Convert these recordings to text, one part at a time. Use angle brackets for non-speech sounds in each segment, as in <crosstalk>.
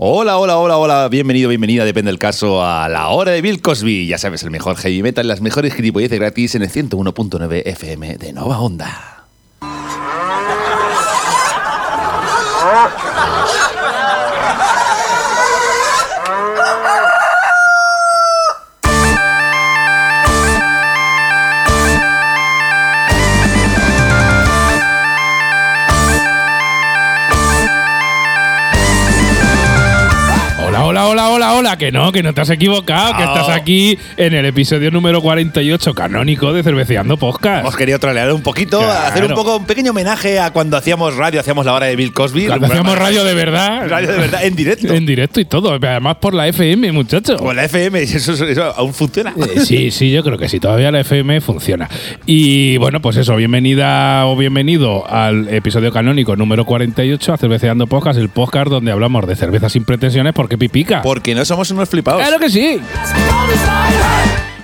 Hola, hola, hola, hola, bienvenido, bienvenida, depende del caso, a la hora de Bill Cosby. Ya sabes, el mejor heavy metal, las mejores gilipolleces gratis en el 101.9 FM de Nova Onda. Hola, que no, que no te has equivocado, que estás aquí en el episodio número 48 canónico de Cerveceando Podcast. Hemos querido trolear un poquito, Claro. hacer un poco un pequeño homenaje a cuando hacíamos radio, hacíamos la hora de Bill Cosby. Cuando hacíamos radio de verdad. <laughs> Radio de verdad, en directo. En directo y todo, además por la FM, muchacho. Con la FM, <laughs> eso, eso- eso aún funciona. Eh, Sí, sí, yo creo que sí, todavía la FM funciona. Y bueno, pues eso, bienvenida o bienvenido al episodio canónico número 48 a Cerveceando Podcast, el podcast donde hablamos de cervezas sin pretensiones porque pipica. Porque no somos unos flipados. Claro que sí.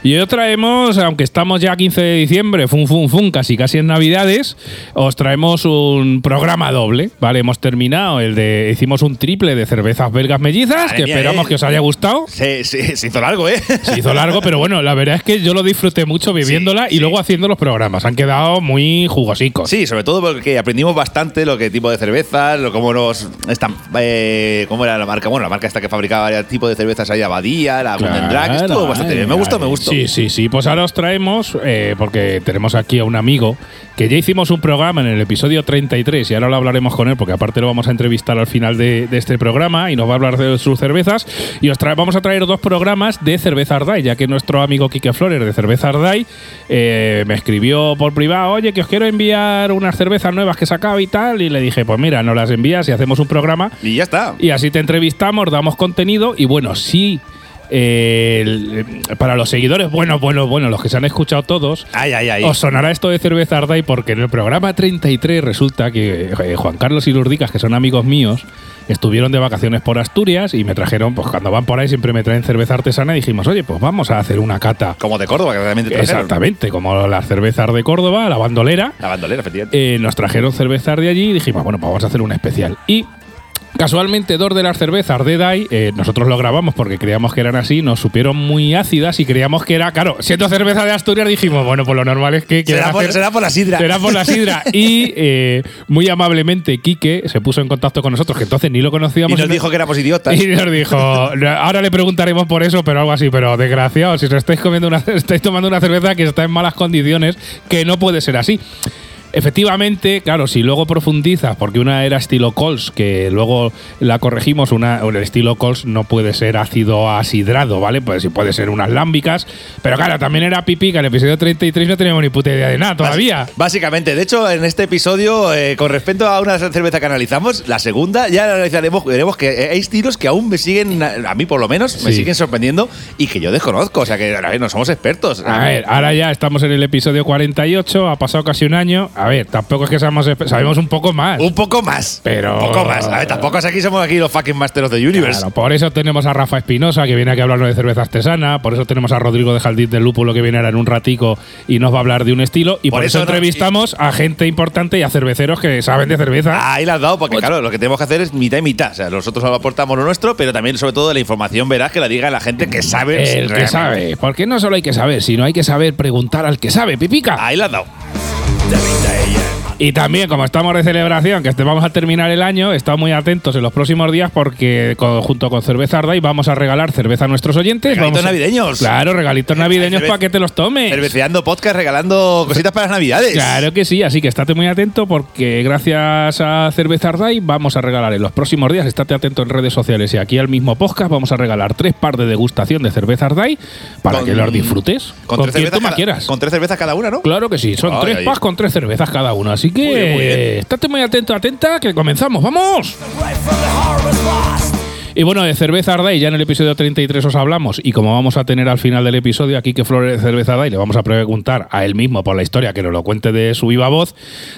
Y hoy traemos, aunque estamos ya a 15 de diciembre, fun, fun, fun, casi casi en Navidades, os traemos un programa doble, ¿vale? Hemos terminado el de, hicimos un triple de cervezas belgas mellizas, Madre que mía, esperamos eh. que os haya gustado. Se, se- se hizo largo, ¿eh? Se hizo largo, pero bueno, la verdad es que yo lo disfruté mucho bebiéndola Sí, y sí. luego haciendo los programas. Han quedado muy jugosicos. Sí, sobre todo porque aprendimos bastante lo que tipo de cervezas, lo cómo nos esta, eh, cómo era la marca, bueno, la marca esta que fabricaba varios tipos de cervezas ahí Abadía, la Golden Drag, estuvo Claro, bastante bien. Me gustó, me gustó. Sí, sí, sí. Pues ahora os traemos, eh, porque tenemos aquí a un amigo que ya hicimos un programa en el episodio 33 y ahora lo hablaremos con él, porque aparte lo vamos a entrevistar al final de, de este programa y nos va a hablar de sus cervezas. Y os vamos a traer dos programas de Cerveza Ardai, ya que nuestro amigo Quique Flores de Cerveza Ardai eh, me escribió por privado, oye, que os quiero enviar unas cervezas nuevas que he sacado y tal. Y le dije, pues mira, nos las envías y hacemos un programa. Y ya está. Y así te entrevistamos, damos contenido y bueno, sí. Eh, el- para los seguidores, bueno, bueno, bueno, los que se han escuchado todos, Ay, ay, ay. os sonará esto de cerveza Ardai porque en el programa 33 resulta que eh, Juan Carlos y Lurdicas, que son amigos míos, estuvieron de vacaciones por Asturias y me trajeron, pues cuando van por ahí siempre me traen cerveza artesana y dijimos, oye, pues vamos a hacer una cata. Como de Córdoba, que realmente trajeron. Exactamente, como las cervezas de Córdoba, la bandolera. La bandolera, efectivamente. Eh, nos trajeron cervezas de allí y dijimos, bueno, pues vamos a hacer un especial. Y casualmente dos de las cervezas de DAI, eh, nosotros lo grabamos porque creíamos que eran así, nos supieron muy ácidas y creíamos que era, claro, siendo cerveza de Asturias dijimos, bueno, pues lo normal es que será, por, hacer- será por la sidra. Será por la sidra. <laughs> Y eh, muy amablemente Quique se puso en contacto con nosotros, que entonces ni lo y conocíamos. nos dijo que éramos idiotas. <laughs> Y nos dijo, ahora le preguntaremos por eso, pero algo así, pero desgraciado, si os estáis comiendo una, <laughs> estáis tomando una cerveza que está en malas condiciones, que no puede ser así. Efectivamente, claro, si luego profundizas, porque una era estilo Cols, que luego la corregimos, una, el estilo Cols no puede ser ácido asidrado, ¿vale? Pues sí puede ser unas lámbicas, pero claro, también era pipí, que en el episodio 33 no teníamos ni puta idea de nada todavía. Básicamente, de hecho, en este episodio, eh, con respecto a una cerveza que analizamos, la segunda, ya la analizaremos, veremos que hay estilos que aún me siguen, a mí por lo menos, me siguen sorprendiendo y que yo desconozco. O sea que, a ver, no somos expertos. A ver, ahora ya estamos en el episodio 48, ha pasado casi un año. A ver, tampoco es que seamos, sabemos un poco más. Un poco más. Pero- Un poco más. A ver, tampoco es aquí somos aquí los fucking Masters of the Universe. Claro, por eso tenemos a Rafa Espinosa, que viene aquí a hablarnos de cerveza artesana. Por eso tenemos a Rodrigo de Jaldit del Lúpulo, que viene ahora en un ratico y nos va a hablar de un estilo. Y por, Por eso, eso no- entrevistamos a gente importante y a cerveceros que saben de cerveza. Ahí la has dado, porque claro, lo que tenemos que hacer es mitad y mitad. O sea, nosotros aportamos lo nuestro, pero también, sobre todo, la información verás que la diga la gente que sabe. el que realmente. sabe. Porque no solo hay que saber, sino hay que saber preguntar al que sabe, pipica. Ahí la has dado. every day. Yeah. Y también, como estamos de celebración, que este- vamos a terminar el año, estamos muy atentos en los próximos días porque con- junto con Cerveza Ardai vamos a regalar cerveza a nuestros oyentes. Regalitos Vamos a- navideños. Claro, regalitos navideños para que te los tomes. Cerveceando podcast, regalando cositas para las navidades. Claro que sí, así que estate muy atento porque gracias a Cerveza Ardai vamos a regalar en los próximos días, estate atento en redes sociales y aquí al mismo podcast vamos a regalar tres par de degustación de Cerveza Ardai para Con- que los disfrutes con, tres cervezas quieras. Con tres cervezas cada una, ¿no? Claro que sí, son Ay, tres ay. packs con tres cervezas cada uno, así que Muy bien, muy bien. estate muy atento, atenta, que comenzamos, ¡vamos! Y bueno, de cerveza Ardai, ya en el episodio 33 os hablamos, y como vamos a tener al final del episodio aquí que Flores de cerveza Ardai, le vamos a preguntar a él mismo por la historia, que nos lo cuente de su viva voz,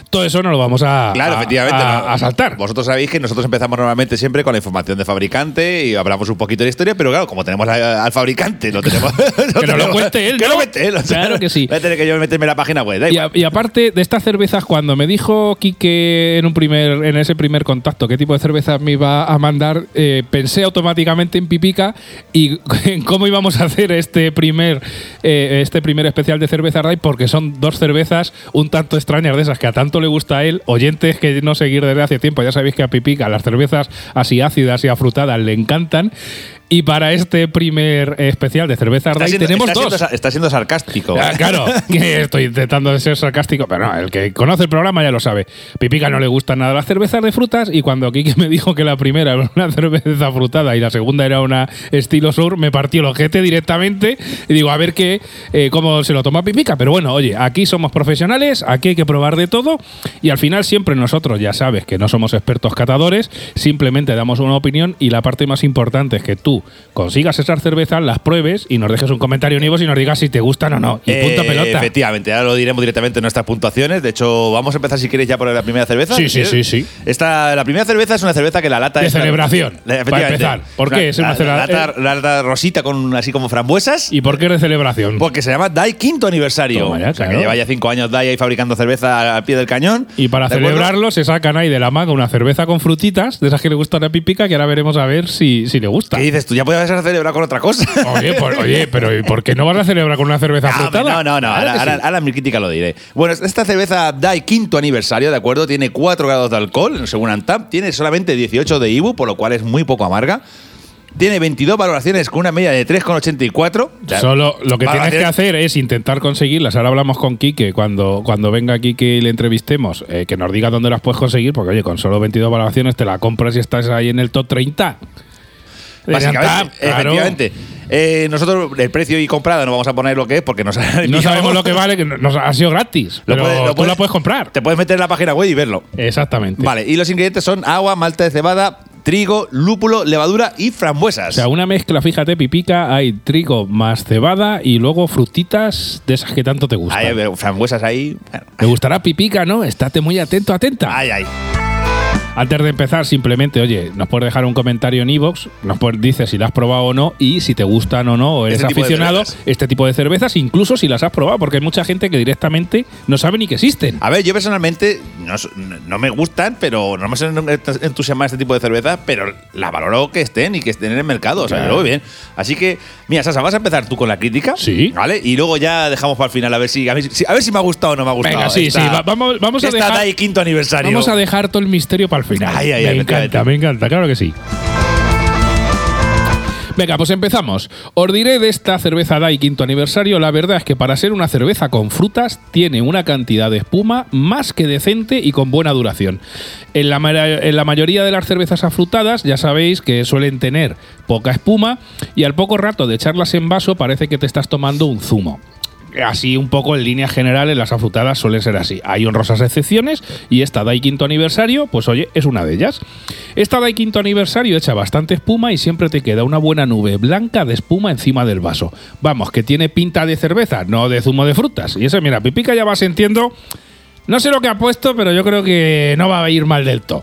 todo eso no lo vamos a, Claro, a- efectivamente. a, no. a saltar. Vosotros sabéis que nosotros empezamos normalmente siempre con la información de fabricante y hablamos un poquito de la historia, pero claro, como tenemos a- al fabricante, lo tenemos. <laughs> Que nos lo cuente él, Que ¿no? lo cuente él. o sea, Claro que sí. Voy a tener que yo meterme en la página web. da Y, igual. a- y aparte de estas cervezas, cuando me dijo Quique en un primer, en ese primer contacto qué tipo de cervezas me iba a mandar, eh, pensé pensé automáticamente en Pipica y <laughs> en cómo íbamos a hacer este primer, eh, este primer especial de cerveza Ray, porque son dos cervezas un tanto extrañas de esas que a tanto le gusta a él. Oyentes que no seguir desde hace tiempo, ya sabéis que a Pipica las cervezas así ácidas y afrutadas le encantan. Y para este primer especial de cerveza Está Ray siendo, tenemos está dos. siendo está siendo sarcástico. Ah, claro, <laughs> que estoy intentando ser sarcástico, pero no, el que conoce el programa ya lo sabe. Pipica no le gustan nada las cervezas de frutas y cuando Kike me dijo que la primera era una <laughs> cerveza frutada y la segunda era una estilo sur, me partió el ojete directamente y digo, a ver qué, eh, cómo se lo toma Pipica. Pero bueno, oye, aquí somos profesionales, aquí hay que probar de todo y al final siempre nosotros, ya sabes que no somos expertos catadores, simplemente damos una opinión y la parte más importante es que tú consigas esas cervezas, las pruebes y nos dejes un comentario en Ivo y nos digas si te gustan o no. Y punto Eh, pelota. Efectivamente, ahora lo diremos directamente en nuestras puntuaciones. De hecho, vamos a empezar si quieres ya por la primera cerveza. Sí, sí, sí, sí. Esta, la primera cerveza es una cerveza que la lata De es celebración, La- para empezar. ¿Por qué? Es una la, la lata, la lata rosita con así como frambuesas. ¿Y por qué de celebración? Porque se llama DAI quinto aniversario. Toma ya, o sea, que claro. lleva ya cinco años DAI ahí fabricando cerveza al pie del cañón. Y para ¿De celebrarlo se sacan ahí de la manga una cerveza con frutitas, de esas que le gustan a Pipica, que ahora veremos a ver si, si le gusta. ¿Qué dices tú? Ya puedes celebrar con otra cosa. <laughs> Oye, por- oye, pero ¿y por qué no vas a celebrar con una cerveza <laughs> No, frutada? no, no, no. Ahora, mi crítica lo diré. Bueno, esta cerveza DAI quinto aniversario, ¿de acuerdo? Tiene 4 grados de alcohol, según Antap. Tiene solamente 18 de IBU, por lo cual es muy poco amarga. Tiene 22 valoraciones con una media de 3,84. O sea, Solo lo que tienes que hacer es intentar conseguirlas. Ahora hablamos con Quique cuando, cuando venga Quique y le entrevistemos, eh, que nos diga dónde las puedes conseguir, porque oye, con solo 22 valoraciones te la compras y estás ahí en el top 30. Básicamente, Claro. efectivamente. Eh, nosotros el precio y comprada no vamos a poner lo que es porque nos han No sabemos lo que vale, que nos ha sido gratis. Lo pero puedes- lo tú puedes- la puedes comprar. Te puedes meter en la página web y verlo. Exactamente. Vale, y los ingredientes son agua, malta de cebada, trigo, lúpulo, levadura y frambuesas. O sea, una mezcla, fíjate, pipica, hay trigo más cebada y luego frutitas de esas que tanto te gustan. Hay eh, frambuesas ahí. ¿Te gustará pipica, no? Estate muy atento, atenta. Ay, ay. Antes de empezar, simplemente, oye, nos puedes dejar un comentario en iVoox, nos puedes- dices si la has probado o no y si te gustan o no, o eres Este aficionado este tipo de cervezas, incluso si las has probado, porque hay mucha gente que directamente no sabe ni que existen. A ver, yo personalmente no, no me gustan, pero no me suelen entusiasmar este tipo de cervezas, pero la valoro que estén y que estén en el mercado. O sea, Claro. yo lo veo bien. Así que, mira, Sasa, vas a empezar tú con la crítica. Sí. ¿Vale? Y luego ya dejamos para el final a ver si, a ver si, a ver si me ha gustado o no me ha gustado. Venga, sí, esta- sí, va- vamos- vamos a dejar- quinto aniversario. Vamos a dejar todo el misterio para el final. Ay, ay, ay, me encanta, me encanta, claro que sí. Venga, pues empezamos. Os diré de esta cerveza DAI quinto aniversario. La verdad es que para ser una cerveza con frutas tiene una cantidad de espuma más que decente y con buena duración. En la, en la mayoría de las cervezas afrutadas ya sabéis que suelen tener poca espuma y al poco rato de echarlas en vaso parece que te estás tomando un zumo así un poco en líneas generales las afrutadas suelen ser así. Hay honrosas excepciones y esta DAI quinto aniversario, pues oye, es una de ellas. Esta DAI quinto aniversario echa bastante espuma y siempre te queda una buena nube blanca de espuma encima del vaso. Vamos, que tiene pinta de cerveza, no de zumo de frutas. Y eso, mira, Pipica ya vas sintiendo... No sé lo que ha puesto, pero yo creo que no va a ir mal del todo.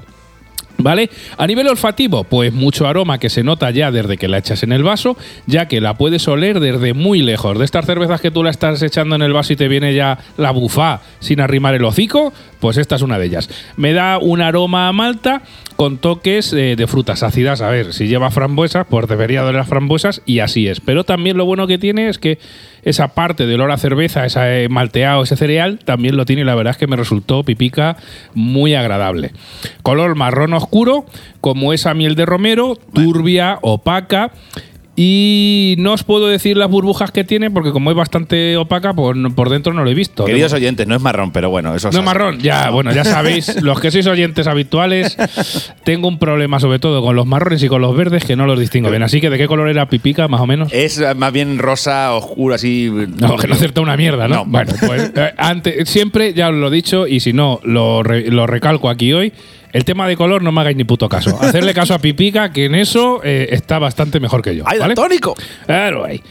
¿Vale? A nivel olfativo, pues mucho aroma que se nota ya desde que la echas en el vaso, ya que la puedes oler desde muy lejos. De estas cervezas que tú la estás echando en el vaso y te viene ya la bufá sin arrimar el hocico, pues esta es una de ellas. Me da un aroma a malta con toques eh, de frutas ácidas. A ver, si lleva frambuesas, pues debería de las frambuesas y así es. Pero también lo bueno que tiene es que esa parte de olor a cerveza, ese malteado, ese cereal, también lo tiene y la verdad es que me resultó pipica muy agradable. Color marrón oscuro, como esa miel de romero, turbia, opaca. Y no os puedo decir las burbujas que tiene porque como es bastante opaca, pues no- por dentro no lo he visto. Queridos oyentes, no es marrón, pero bueno, eso No es marrón, ya, bueno, ya sabéis, <laughs> los que sois oyentes habituales, tengo un problema sobre todo con los marrones y con los verdes que no los distingo bien. Así que, ¿de qué color era pipica, más o menos? Es eh, más bien rosa, oscuro, así. No, que no acertó una mierda, ¿no? No. Bueno, pues eh, antes, siempre, ya os lo he dicho, y si no, lo, re- lo recalco aquí hoy. El tema de color no me hagáis ni puto caso. <laughs> Hacerle caso a Pipica, que en eso eh, está bastante mejor que yo. ¡Ay. Claro, ahí.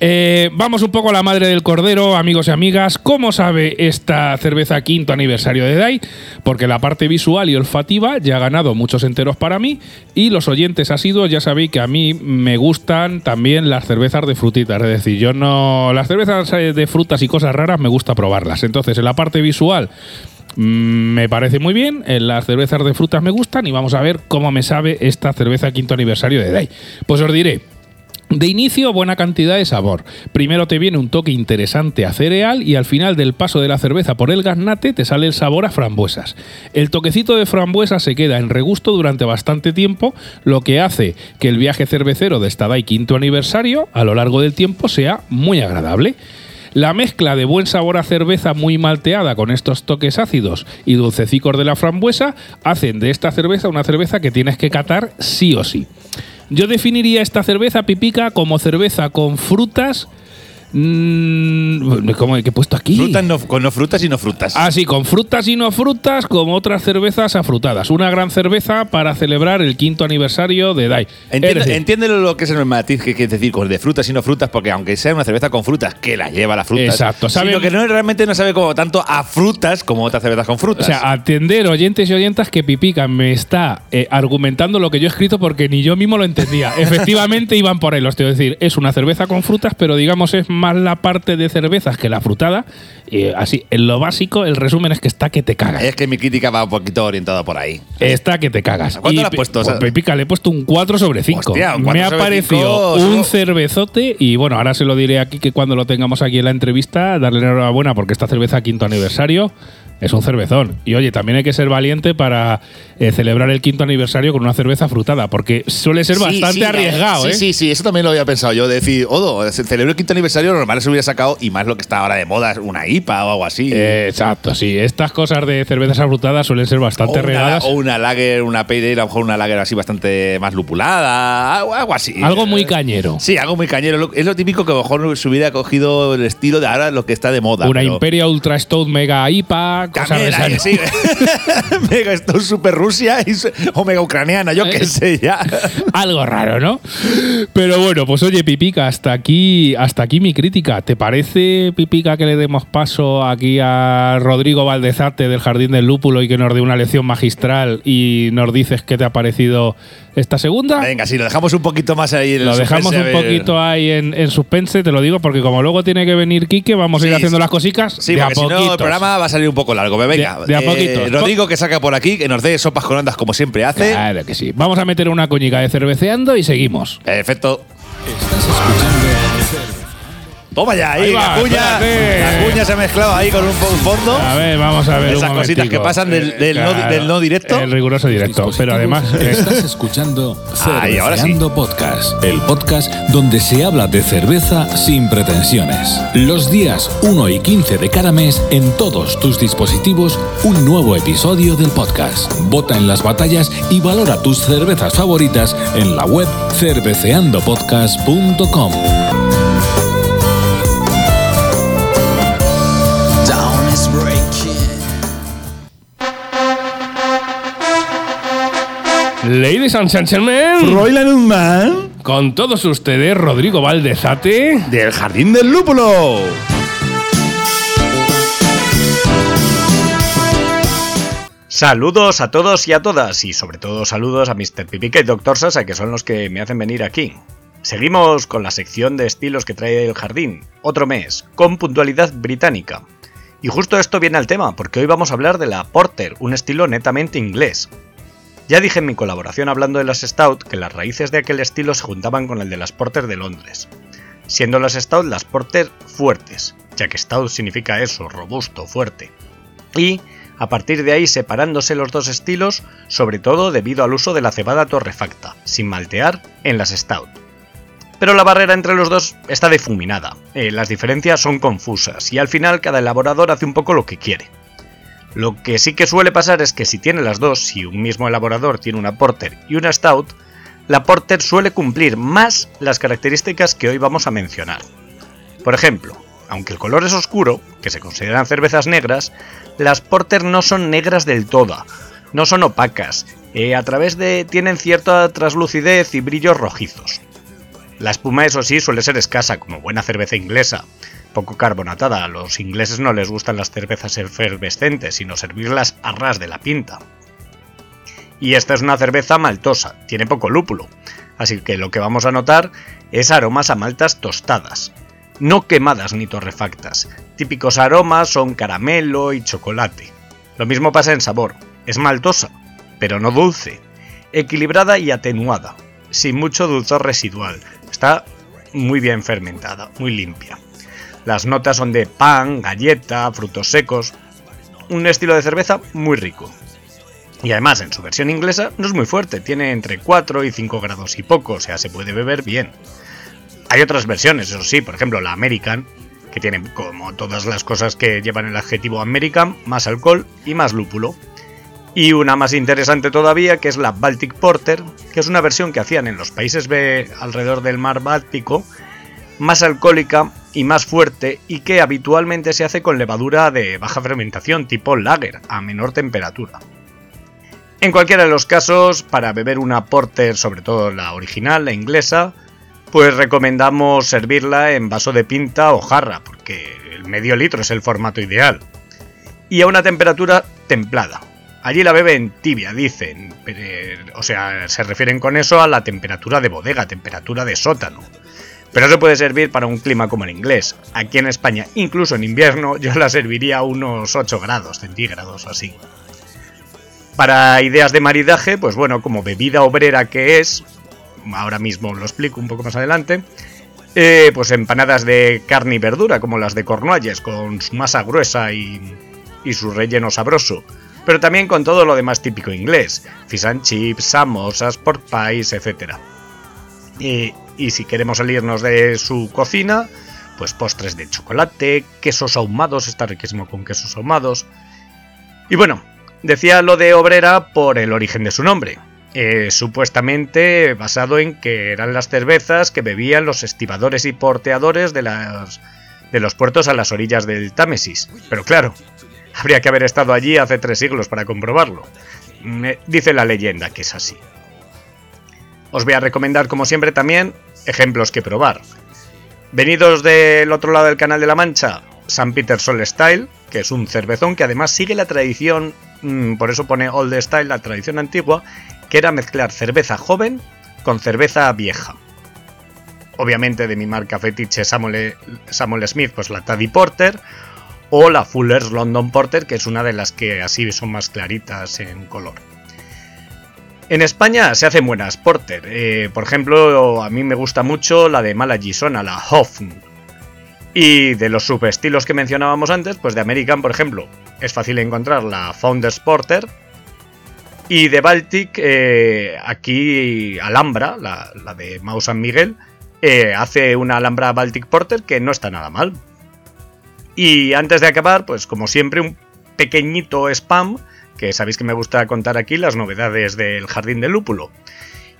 Eh, vamos un poco a la madre del cordero, amigos y amigas. ¿Cómo sabe esta cerveza quinto aniversario de DAI? Porque la parte visual y olfativa ya ha ganado muchos enteros para mí. Y los oyentes asiduos ya sabéis que a mí me gustan también las cervezas de frutitas. Es decir, yo no. Las cervezas eh, de frutas y cosas raras me gusta probarlas. Entonces, en la parte visual me parece muy bien, eh, las cervezas de frutas me gustan y vamos a ver cómo me sabe esta cerveza quinto aniversario de DAI. Pues os diré, de inicio, buena cantidad de sabor. Primero te viene un toque interesante a cereal y al final del paso de la cerveza por el gaznate te sale el sabor a frambuesas. El toquecito de frambuesa se queda en regusto durante bastante tiempo, lo que hace que el viaje cervecero de esta DAI quinto aniversario a lo largo del tiempo sea muy agradable. La mezcla de buen sabor a cerveza muy malteada con estos toques ácidos y dulcecicos de la frambuesa hacen de esta cerveza una cerveza que tienes que catar sí o sí. Yo definiría esta cerveza pipica como cerveza con frutas. Mm, ¿Cómo que he puesto aquí? Frutas no, con no frutas y no frutas. Ah, sí, con frutas y no frutas, como otras cervezas afrutadas. Una gran cerveza para celebrar el quinto aniversario de DAI. Entiende, Es decir, entiéndelo lo que es el matiz que quiere decir con de frutas y no frutas, porque aunque sea una cerveza con frutas, que la lleva las frutas. Exacto, sabe- Sino que no, realmente no sabe como tanto a frutas como otras cervezas con O frutas. sea, atender oyentes y oyentas que Pipica me está eh, argumentando lo que yo he escrito porque ni yo mismo lo entendía. <laughs> Efectivamente iban por ahí los. Es decir, es una cerveza con frutas, pero digamos es más la parte de cervezas que la frutada. Y así, en lo básico, el resumen es que está que te cagas. es que mi crítica va un poquito orientada por ahí. Está que te cagas. ¿Cuánto Y le has puesto? Pues Pepica le he puesto un 4 sobre 5. Hostia, un Me 4 ha parecido 5, un cervezote y bueno, ahora se lo diré aquí que cuando lo tengamos aquí en la entrevista, darle enhorabuena porque esta cerveza quinto aniversario es un cervezón. Y oye, también hay que ser valiente para eh, celebrar el quinto aniversario con una cerveza frutada, porque suele ser Sí, bastante sí, arriesgado, sí, ¿eh? Sí, sí, eso también lo había pensado yo. De decir, Odo, se celebró el quinto aniversario, normal se hubiera sacado, y más lo que está ahora de moda, una IPA o algo así. Eh, exacto, sí. Estas cosas de cervezas afrutadas suelen ser o, bastante una, regadas. o una lager, una pale ale, a lo mejor una lager así bastante más lupulada, algo, algo así. Algo muy Eh, cañero. Sí, algo muy cañero. Es lo típico que a lo mejor se hubiera cogido el estilo de ahora lo que está de moda. Una Imperia Ultra Stout Mega IPA, cosas de sí. <laughs> Mega esto es super Rusia y o mega ucraniana, yo qué Eh. sé ya. <laughs> Algo raro, ¿no? Pero bueno, pues oye, Pipica, hasta aquí, hasta aquí mi crítica. ¿Te parece, Pipica, que le demos paso aquí a Rodrigo Valdezate del Jardín del Lúpulo y que nos dé una lección magistral y nos dices qué te ha parecido esta segunda? Venga, sí, lo dejamos un poquito más ahí. en el Lo dejamos suspense, un poquito ahí en, en suspense, te lo digo, porque como luego tiene que venir Quique, vamos a ir haciendo sí. las cositas Sí, de a porque si no el programa va a salir un poco largo. pero Venga, De- de a eh, poquitos. Rodrigo que saca por aquí, que nos dé sopas con ondas como siempre hace. Claro que sí. Vamos a meter una coñica de cerveceando y seguimos. Perfecto. Estás escuchando Toma ya, ahí, Ahí va, la cuña. espérate. La cuña se ha mezclado ahí con un fondo. A ver, vamos a ver. Esas un cositas momentico. que pasan del- del no- del no directo. El riguroso directo. Pero además. eh, Estás escuchando Ahí, ahora sí. Cerveceando Podcast, el podcast donde se habla de cerveza sin pretensiones. Los días 1 y 15 de cada mes, en todos tus dispositivos, un nuevo episodio del podcast. Vota en las batallas y valora tus cervezas favoritas en la web cerveceandopodcast.com. Ladies and gentlemen, Royland Man con todos ustedes, Rodrigo Valdezate. del Jardín del Lúpulo. Saludos a todos y a todas, y sobre todo saludos a Mr. Pipica y Dr. Sasa, que son los que me hacen venir aquí. Seguimos con la sección de estilos que trae el jardín, otro mes, con puntualidad británica. Y justo esto viene al tema, porque hoy vamos a hablar de la Porter, un estilo netamente inglés. Ya dije en mi colaboración hablando de las Stout que las raíces de aquel estilo se juntaban con el de las Porter de Londres, siendo las Stout las Porter fuertes, ya que Stout significa eso, robusto, fuerte. Y a partir de ahí separándose los dos estilos, sobre todo debido al uso de la cebada torrefacta, sin maltear, en las Stout. Pero la barrera entre los dos está difuminada, eh, las diferencias son confusas y al final cada elaborador hace un poco lo que quiere. Lo que sí que suele pasar es que si tiene las dos, si un mismo elaborador tiene una Porter y una Stout, la Porter suele cumplir más las características que hoy vamos a mencionar. Por ejemplo, aunque el color es oscuro, que se consideran cervezas negras, las Porter no son negras del todo, no son opacas, eh, a través de tienen cierta traslucidez y brillos rojizos. La espuma, eso sí, suele ser escasa, como buena cerveza inglesa, poco carbonatada. A los ingleses no les gustan las cervezas efervescentes, sino servirlas a ras de la pinta. Y esta es una cerveza maltosa, tiene poco lúpulo, así que lo que vamos a notar es aromas a maltas tostadas, no quemadas ni torrefactas. Típicos aromas son caramelo y chocolate. Lo mismo pasa en sabor. Es maltosa, pero no dulce. Equilibrada y atenuada, sin mucho dulzor residual. Está muy bien fermentada, muy limpia. Las notas son de pan, galleta, frutos secos. Un estilo de cerveza muy rico. Y además, en su versión inglesa no es muy fuerte, tiene entre 4 y 5 grados y poco, o sea, se puede beber bien. Hay otras versiones, eso sí, por ejemplo la American, que tiene como todas las cosas que llevan el adjetivo American, más alcohol y más lúpulo. Y una más interesante todavía, que es la Baltic Porter, que es una versión que hacían en los países B alrededor del mar Báltico, más alcohólica y más fuerte y que habitualmente se hace con levadura de baja fermentación tipo lager a menor temperatura. En cualquiera de los casos, para beber una porter, sobre todo la original, la inglesa, pues recomendamos servirla en vaso de pinta o jarra, porque el medio litro es el formato ideal. Y a una temperatura templada. Allí la beben tibia, dicen. o sea, se refieren con eso a la temperatura de bodega, temperatura de sótano. Pero se puede servir para un clima como el inglés. Aquí en España, incluso en invierno, yo la serviría a unos 8 grados centígrados o así. Para ideas de maridaje, pues bueno, como bebida obrera que es, ahora mismo lo explico un poco más adelante, eh, pues empanadas de carne y verdura, como las de Cornualles, con su masa gruesa y, y su relleno sabroso. Pero también con todo lo demás típico inglés, fish and chips, samosas, pork pies, etc. Y, y si queremos salirnos de su cocina, pues postres de chocolate, quesos ahumados, está riquísimo con quesos ahumados. Y bueno, Decía lo de obrera por el origen de su nombre, eh, supuestamente basado en que eran las cervezas que bebían los estibadores y porteadores de, las, de los puertos a las orillas del Támesis. Pero claro, habría que haber estado allí hace tres siglos para comprobarlo. dice la leyenda que es así. Os voy a recomendar, como siempre, también ejemplos que probar. Venidos del otro lado del Canal de la Mancha, San Peter Sol Style, que es un cervezón que además sigue la tradición, mm, por eso pone Old Style, la tradición antigua, que era mezclar cerveza joven con cerveza vieja. Obviamente de mi marca fetiche Samuel, Samuel Smith, pues la Taddy Porter, o la Fuller's London Porter, que es una de las que así son más claritas en color. En España se hacen buenas porter. Eh, por ejemplo, a mí me gusta mucho la de Mala Gisona, la Hoffn, y de los subestilos que mencionábamos antes, pues de American, por ejemplo, es fácil encontrar la Founders Porter. Y de Baltic, eh, aquí Alhambra, la, de Mau San Miguel, eh, hace una Alhambra Baltic Porter que no está nada mal. Y antes de acabar, pues como siempre, un pequeñito spam, que sabéis que me gusta contar aquí las novedades del Jardín del Lúpulo.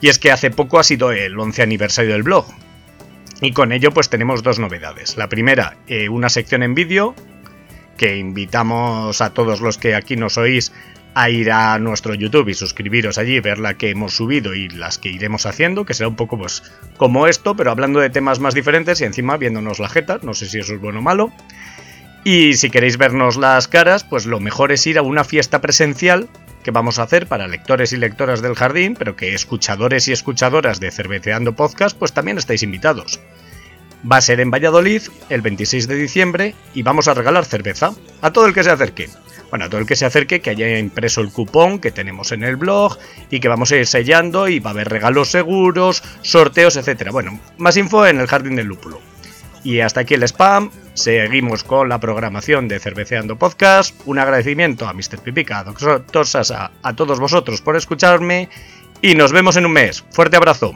Y es que hace poco ha sido el 11 aniversario del blog, y con ello pues tenemos dos novedades. La primera, eh, una sección en vídeo que invitamos a todos los que aquí nos oís a ir a nuestro YouTube y suscribiros allí, ver la que hemos subido y las que iremos haciendo, que será un poco pues como esto, pero hablando de temas más diferentes y encima viéndonos la jeta, no sé si eso es bueno o malo. Y si queréis vernos las caras, pues lo mejor es ir a una fiesta presencial que vamos a hacer para lectores y lectoras del jardín, pero que escuchadores y escuchadoras de Cerveceando Podcast, pues también estáis invitados. Va a ser en Valladolid el 26 de diciembre y vamos a regalar cerveza a todo el que se acerque. Bueno, a todo el que se acerque, que haya impreso el cupón que tenemos en el blog y que vamos a ir sellando y va a haber regalos seguros, sorteos, etc. Bueno, más info en el Jardín del Lúpulo. Y hasta aquí el spam. Seguimos con la programación de Cerveceando Podcast. Un agradecimiento a Mr. Pipica, a Doctor Sasa, a todos vosotros por escucharme. Y nos vemos en un mes. Fuerte abrazo.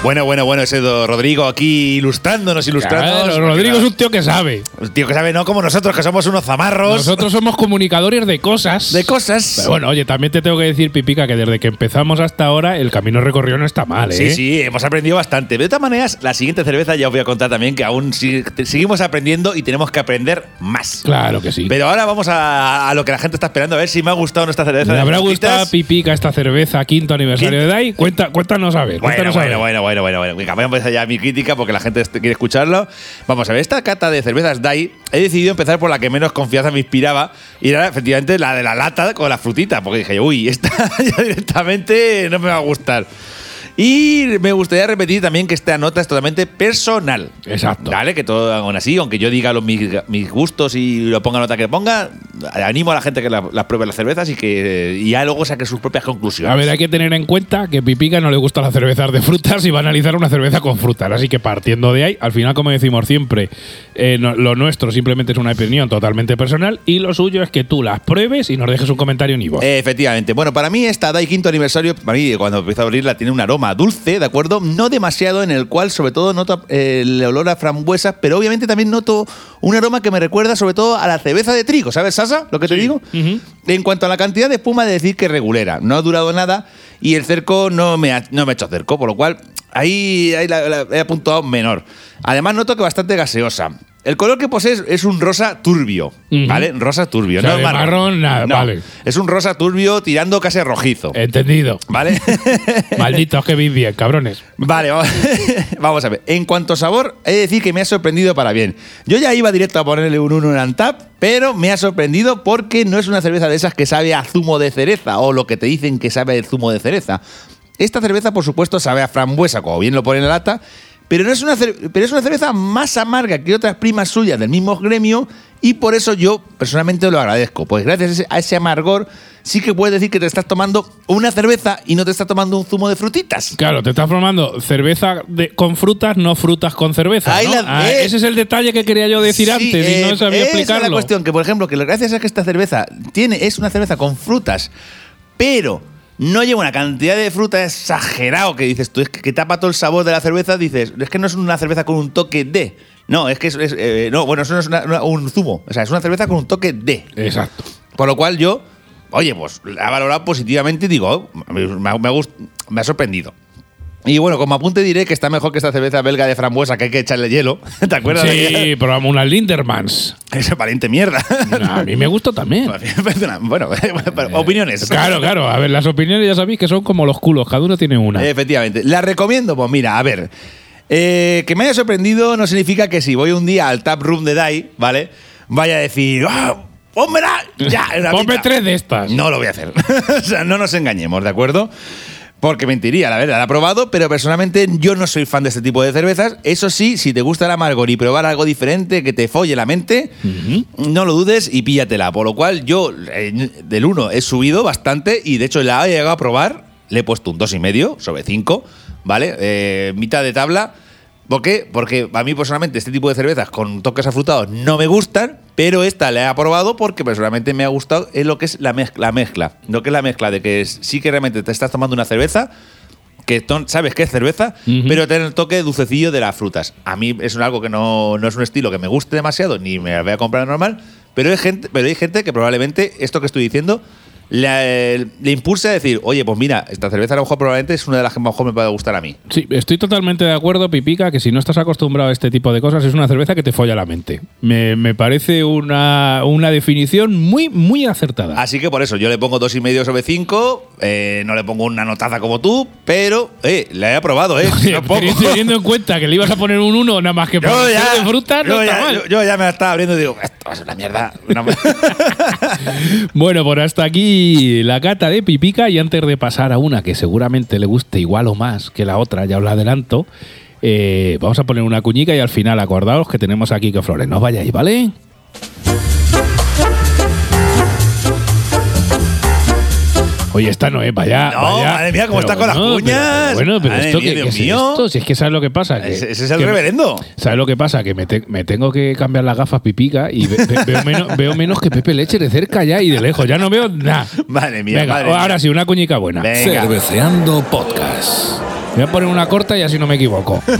Bueno, bueno, bueno, ese Rodrigo aquí ilustrándonos, ilustrándonos. Claro, Rodrigo es un tío que sabe. Un tío que sabe, no como nosotros, que somos unos zamarros. Nosotros somos comunicadores de cosas. De cosas. Pero bueno, oye, también te tengo que decir, Pipica, que desde que empezamos hasta ahora, el camino recorrido no está mal, ¿eh? Sí, sí, hemos aprendido bastante. De todas maneras, la siguiente cerveza ya os voy a contar también que aún seguimos aprendiendo y tenemos que aprender más. Claro que sí. Pero ahora vamos a, lo que la gente está esperando, a ver si me ha gustado nuestra cerveza. ¿Le habrá gustado Pipica esta cerveza, quinto aniversario de DAI? Cuenta, cuéntanos a ver. Bueno, bueno, bueno, bueno, bueno, bueno empezar ya mi crítica porque la gente quiere escucharlo. Vamos a ver, esta cata de cervezas DAI, he decidido empezar por la que menos confianza me inspiraba y era efectivamente la de la lata con la frutita, porque dije, uy, esta <laughs> ya directamente no me va a gustar. Y me gustaría repetir también que esta nota es totalmente personal. Exacto. Vale, que todo aún así, aunque yo diga los, mis, mis gustos y lo ponga nota que ponga, animo a la gente que la- las pruebe las cervezas y que y ya luego saque sus propias conclusiones. A ver, hay que tener en cuenta que Pipica no le gustan las cervezas de frutas y va a analizar una cerveza con frutas. Así que partiendo de ahí, al final, como decimos siempre, eh, no- lo nuestro simplemente es una opinión totalmente personal y lo suyo es que tú las pruebes y nos dejes un comentario en Ivo. Eh, Efectivamente. Bueno, para mí esta DAI quinto aniversario, para mí cuando empiezo a abrirla tiene un aroma dulce, ¿de acuerdo? No demasiado, en el cual sobre todo noto eh, el olor a frambuesas, pero obviamente también noto un aroma que me recuerda sobre todo a la cerveza de trigo, ¿sabes, Sasa? Lo que te digo. En cuanto a la cantidad de espuma, de decir que regulera. No ha durado nada y el cerco no me ha, no me ha hecho cerco, por lo cual ahí, ahí la, la- he apuntado menor. Además, noto que bastante gaseosa. El color que posee es, un rosa turbio, Ujú. ¿vale? Rosa turbio, O sea, no es marrón. marrón, nada, No, vale. Es un rosa turbio tirando casi rojizo. Entendido. ¿Vale? <laughs> Malditos que veis bien, cabrones. vale, vamos, <laughs> vamos a ver. En cuanto a sabor, he de decir que me ha sorprendido para bien. Yo ya iba directo a ponerle un 1 en Antap, pero me ha sorprendido porque no es una cerveza de esas que sabe a zumo de cereza o lo que te dicen que sabe el zumo de cereza. Esta cerveza, por supuesto, sabe a frambuesa, como bien lo pone en la lata, pero, no es una pero es una cerveza más amarga que otras primas suyas del mismo gremio y por eso yo personalmente lo agradezco. Pues gracias a ese, amargor sí que puedes decir que te estás tomando una cerveza y no te estás tomando un zumo de frutitas. Claro, te estás formando cerveza de- con frutas, no frutas con cerveza. Ahí ¿no? la- Ah, eh. ese es el detalle que quería yo decir Sí, antes y eh, no sabía esa explicarlo. es la cuestión, que por ejemplo, que gracias a que esta cerveza tiene, es una cerveza con frutas, pero no lleva una cantidad de fruta exagerado que dices tú, es que, que tapa todo el sabor de la cerveza, dices, es que no es una cerveza con un toque de. No, es que es, es, eh, no, bueno, eso no es una- una- un zumo, o sea, es una cerveza con un toque de. Exacto. Por lo cual yo, oye, pues la he valorado positivamente y digo, oh, me, me ha- me ha gust- me ha sorprendido. Y bueno, como apunte diré que está mejor que esta cerveza belga de frambuesa que hay que echarle hielo. <laughs> ¿Te acuerdas Sí, probamos una Lindermans. Esa valiente mierda. A mí me gustó también. <laughs> Bueno, <laughs> opiniones. Claro, claro. A ver, las opiniones ya sabéis que son como los culos, cada uno tiene una. Efectivamente. ¿La recomiendo? Pues mira, a ver. eh, que me haya sorprendido no significa que si voy un día al tap room de DAI, ¿vale? Vaya a decir, ¡ah! ¡Pónmela! ¡Ya! Ponme mitad". tres de estas. No lo voy a hacer. o sea, no nos engañemos, ¿de acuerdo? Porque mentiría, la verdad, la he probado, pero personalmente yo no soy fan de este tipo de cervezas. Eso sí, si te gusta el amargor y probar algo diferente que te folle la mente, no lo dudes y píllatela. Por lo cual yo eh, del 1 he subido bastante y de hecho la he llegado a probar, le he puesto un 2,5 sobre 5, ¿vale? Eh, mitad de tabla. ¿Por qué? Porque a mí personalmente este tipo de cervezas con toques afrutados no me gustan, pero esta la he aprobado porque personalmente me ha gustado es lo que es la mezcla, la mezcla. Lo que es la mezcla de que es- sí que realmente te estás tomando una cerveza, que ton- sabes que es cerveza, pero tiene el toque dulcecillo de las frutas. A mí es algo que no, no es un estilo que me guste demasiado, ni me la voy a comprar normal, pero hay gente, pero hay gente que probablemente esto que estoy diciendo le, le impulsa a decir, oye, pues mira, esta cerveza a lo mejor probablemente es una de las que mejor me puede gustar a mí. Sí, estoy totalmente de acuerdo, Pipica, que si no estás acostumbrado a este tipo de cosas, es una cerveza que te folla la mente. Me, me parece una, una definición muy, muy acertada. Así que por eso yo le pongo dos y medio sobre 5, no le pongo una notaza como tú, pero eh, la he aprobado, ¿eh? <laughs> Oye, Teniendo en cuenta que le ibas a poner un 1 nada más que <laughs> por Yo ser ya, de fruta, no yo, está ya, mal. yo- yo ya me la estaba abriendo y digo, esto ser una mierda. una- <laughs> Bueno, por hasta aquí la cata de Pipica y antes de pasar a una que seguramente le guste igual o más que la otra, ya os la adelanto, eh, vamos a poner una cuñica y al final acordaos que tenemos aquí que Flores. No vayáis, ¿vale? Oye, esta no es, vaya. No, vaya. madre mía, cómo Pero está con las pero- cuñas. bueno, pero Madre esto mía, que, Dios ¿qué es esto? Si es que sabes lo que pasa. que- Ese, es el que me- reverendo. ¿Sabes lo que pasa? Que me, te- me tengo que cambiar las gafas pipica y ve- ve- veo, menos, <laughs> veo menos que Pepe Leche de cerca ya y de lejos. Ya no veo nada. Madre mía, Venga, madre ahora mía. sí, una cuñica buena. Venga. Cerveceando Podcast. Voy a poner una corta y así no me equivoco. <laughs>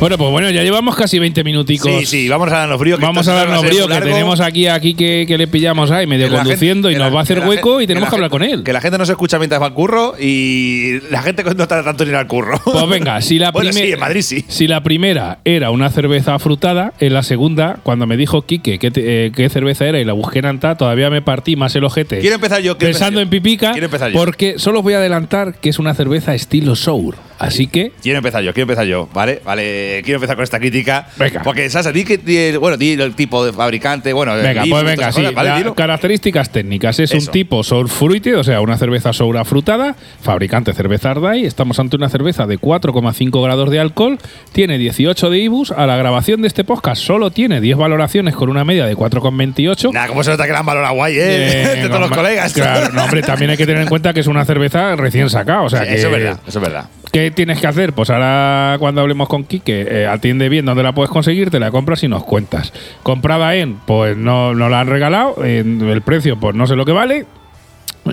Bueno, pues bueno, ya llevamos casi 20 minuticos. Sí, sí, vamos a darnos frío. que Vamos a darnos muy que tenemos aquí aquí que, que le pillamos ahí medio Que conduciendo gente- y nos la- va a hacer hueco gente- y tenemos que, la hablar con gente- él. Que la gente no se escucha mientras va al curro y la gente no tarda tanto en ir al curro. Pues venga, si la <laughs> Bueno, primera. sí, en Madrid sí. Si la primera era una cerveza afrutada, en la segunda, cuando me dijo Quique qué, eh, qué cerveza era y la busqué en Anta, todavía me partí más el ojete. Quiero empezar yo. quiero Pensando empezar en yo. pipica, Quiero empezar yo. porque solo os voy a adelantar que es una cerveza estilo sour. Así que Quiero empezar yo, quiero empezar yo, ¿vale? Vale, quiero empezar con esta crítica. Venga. Porque, Sasa, di que bueno, di el tipo de fabricante, bueno, Venga, pues venga, esas sí. cosas, ¿vale? la- características técnicas. Es Eso. un tipo sour fruited, o sea, una cerveza sour afrutada. Fabricante cerveza Ardai. Estamos ante una cerveza de 4,5 grados de alcohol. Tiene 18 de IBUs. A la grabación de este podcast solo tiene 10 valoraciones con una media de 4,28. Nada, ¿cómo se nota que la han valorado guay, eh? <laughs> De todos los colegas. Claro, no, hombre, también hay que tener en cuenta que es una cerveza recién sacada. O sea, Sí, que eso es verdad, eso es verdad. ¿Qué tienes que hacer? Pues ahora cuando hablemos con Quique, eh, atiende bien dónde la puedes conseguir, te la compras y nos cuentas. Comprada en, pues no, no la han regalado, el precio pues no sé lo que vale.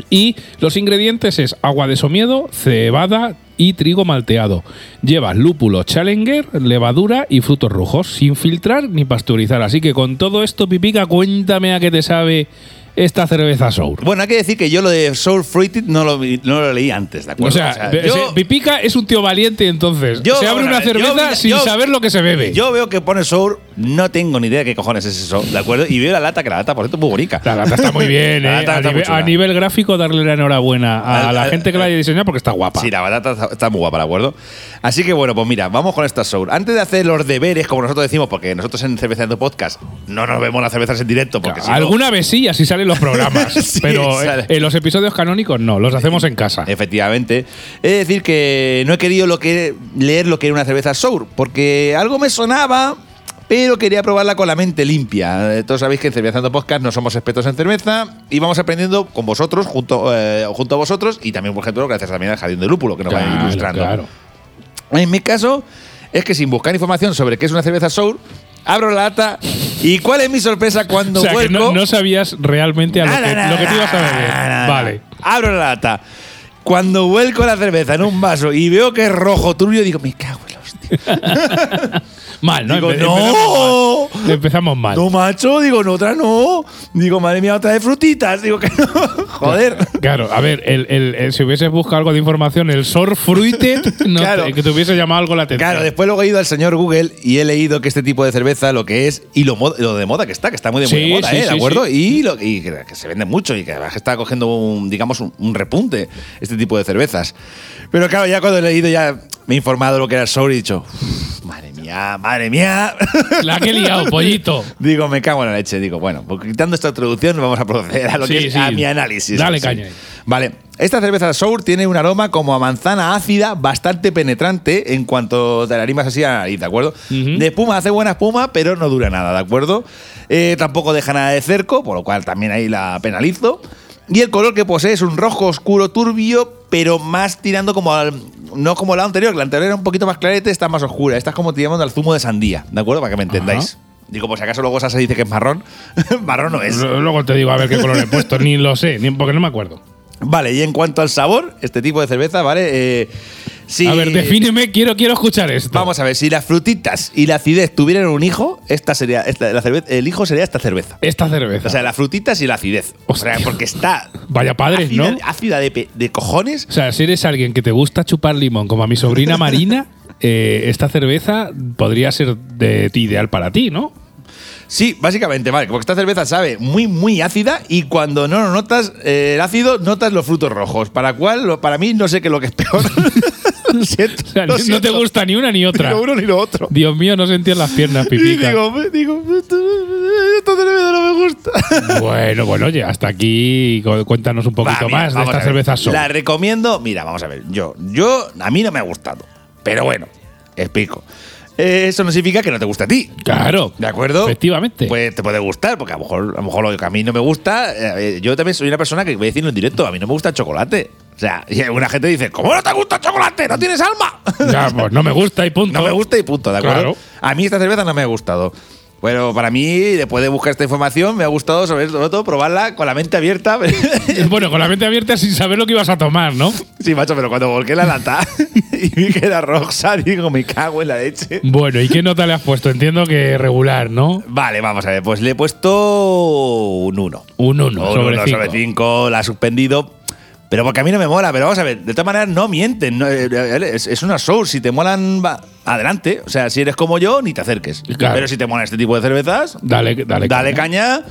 Y los ingredientes es agua de somiedo, cebada y trigo malteado. Llevas lúpulo Challenger, levadura y frutos rojos, sin filtrar ni pasteurizar. Así que con todo esto, Pipica, cuéntame a qué te sabe esta cerveza sour. Bueno, hay que decir que yo lo de Soul Fruited no lo, no lo leí antes, ¿de acuerdo? O sea, yo, Pipica es un tío valiente entonces. Yo- se abre una yo cerveza sin saber lo que se bebe. yo veo que pone Soul, no tengo ni idea de qué cojones es eso, ¿de acuerdo? Y veo la lata, que la lata, por cierto, es muy bonita. la lata está muy bien, <laughs> ¿eh? lata A nivel, a nivel gráfico, darle la enhorabuena a, Al- la gente que la haya diseñado porque está guapa. Sí, la batata está, está muy guapa, ¿de acuerdo? Así que bueno, pues mira, vamos con esta Soul. Antes de hacer los deberes, como nosotros decimos, porque nosotros en Cerveceando Podcast no nos vemos las cervezas en directo, porque si no- Alguna vez sí, así salen los programas. <laughs> Sí, pero eh, sale. en los episodios canónicos no, los hacemos en casa. Efectivamente. Es decir, que no he querido lo que, leer lo que era una cerveza sour, porque algo me sonaba, pero quería probarla con la mente limpia. Eh, Todos sabéis que en Cervezando Podcast no somos expertos en cerveza y vamos aprendiendo con vosotros, junto, eh, junto a vosotros, y también, por ejemplo, gracias también al Jardín de Lúpulo, que nos va a ir Claro, ilustrando. claro. En mi caso, es que sin buscar información sobre qué es una cerveza sour, abro la lata y cuál es mi sorpresa cuando O sea, que vuelco. no, no sabías realmente a lo, que, lo que te ibas a beber. Vale. Abro la lata. Cuando vuelco la cerveza en un vaso y veo que es rojo turbio, digo, me cago. <laughs> Mal, ¿no? Digo, Empe- no. Empezamos mal. Empezamos mal. No, macho, digo, no, otra no. Digo, madre mía, otra de frutitas. Digo que no. <laughs> Joder. Claro, a ver, el, el- el- si hubieses buscado algo de información, el Sor Fruited, <laughs> no Claro. te- que te hubiese llamado algo la atención. Claro, después luego he ido al señor Google y he leído que este tipo de cerveza lo que es y lo, de moda que está, que está muy de, muy de Sí, moda, sí, ¿eh? ¿De acuerdo? sí. Y, lo- y que, que se vende mucho y que además está cogiendo un, digamos, un, un repunte este tipo de cervezas. Pero claro, ya cuando he leído ya me he informado lo que era el sour y he dicho, "Uf, madre mía, madre mía. <laughs> La que he liado, pollito. Digo, me cago en la leche. Digo, bueno, pues quitando esta introducción, vamos a proceder a lo que Sí, es sí. a mi análisis. Dale caña. Vale, esta cerveza Sour tiene un aroma como a manzana ácida bastante penetrante en cuanto te la arrimas así a la nariz, ¿de acuerdo? De espuma hace buena espuma, pero no dura nada, ¿de acuerdo? Eh, tampoco deja nada de cerco, por lo cual también ahí la penalizo. Y el color que posee es un rojo oscuro turbio, pero más tirando como al. No como la anterior, la anterior era un poquito más clarete, esta es más oscura. Esta es como tirando al zumo de sandía, ¿de acuerdo? Para que me entendáis. Digo, por si acaso luego esa se dice que es marrón. <laughs> marrón no es. Luego te digo a ver qué color he puesto, ni lo sé, ni porque no me acuerdo. Vale, y en cuanto al sabor, este tipo de cerveza, ¿vale? Eh, si- A ver, defíneme, quiero, quiero escuchar esto. Vamos a ver, si las frutitas y la acidez tuvieran un hijo, esta sería, esta, la cerveza, el hijo sería esta cerveza. Esta cerveza. O sea, las frutitas y la acidez. O sea, porque está Vaya padres, ácida, ¿no? ácida de, de cojones. O sea, si eres alguien que te gusta chupar limón, como a mi sobrina Marina, <laughs> eh, esta cerveza podría ser de ti ideal para ti, ¿no? Sí, básicamente, vale, porque esta cerveza sabe muy, muy ácida y cuando no lo notas eh, el ácido, notas los frutos rojos. Para cual, para mí, no sé qué es lo que es peor. <laughs> lo siento. O sea, lo no te gusta ni una ni Ni otra. lo uno ni lo otro. Dios mío, no sentías las piernas, Y pipica. digo, digo, esto- esta cerveza no me gusta. Bueno, bueno, oye, hasta aquí cu- cuéntanos un poquito Va, mira, más de vamos esta a ver. cerveza Sol. La recomiendo. Mira, vamos a ver. Yo, yo, a mí no me ha gustado. Pero bueno, explico. Eh, Eso no significa que no te guste a ti. Claro. ¿De acuerdo? Efectivamente. Pues te puede gustar, porque a lo mejor, a lo mejor lo que a mí no me gusta. eh, yo también soy una persona que voy a decirlo en directo. A mí no me gusta el chocolate. O sea, y alguna gente dice, ¿cómo no te gusta el chocolate? ¡No tienes alma! Ya, pues no me gusta y <laughs> punto. No me gusta y punto, ¿de acuerdo? Claro. A mí esta cerveza no me ha gustado. Bueno, para mí, después de buscar esta información, me ha gustado sobre todo probarla con la mente abierta. <laughs> Bueno, con la mente abierta sin saber lo que ibas a tomar, ¿no? sí, macho, pero cuando volqué la lata <laughs> y vi que era roxa, digo, me cago en la leche. Bueno, ¿y qué nota le has puesto? Entiendo que regular, ¿no? Vale, vamos a ver, pues le he puesto un 1. Un 1 Un sobre uno 5. sobre 5, la ha suspendido. Pero porque a mí no me mola, pero vamos a ver, de todas maneras no mienten. no, eh, eh, es, es una soul, si te molan, va, adelante. O sea, si eres como yo, ni te acerques. Claro. Pero si te molan este tipo de cervezas, Dale, dale, dale caña,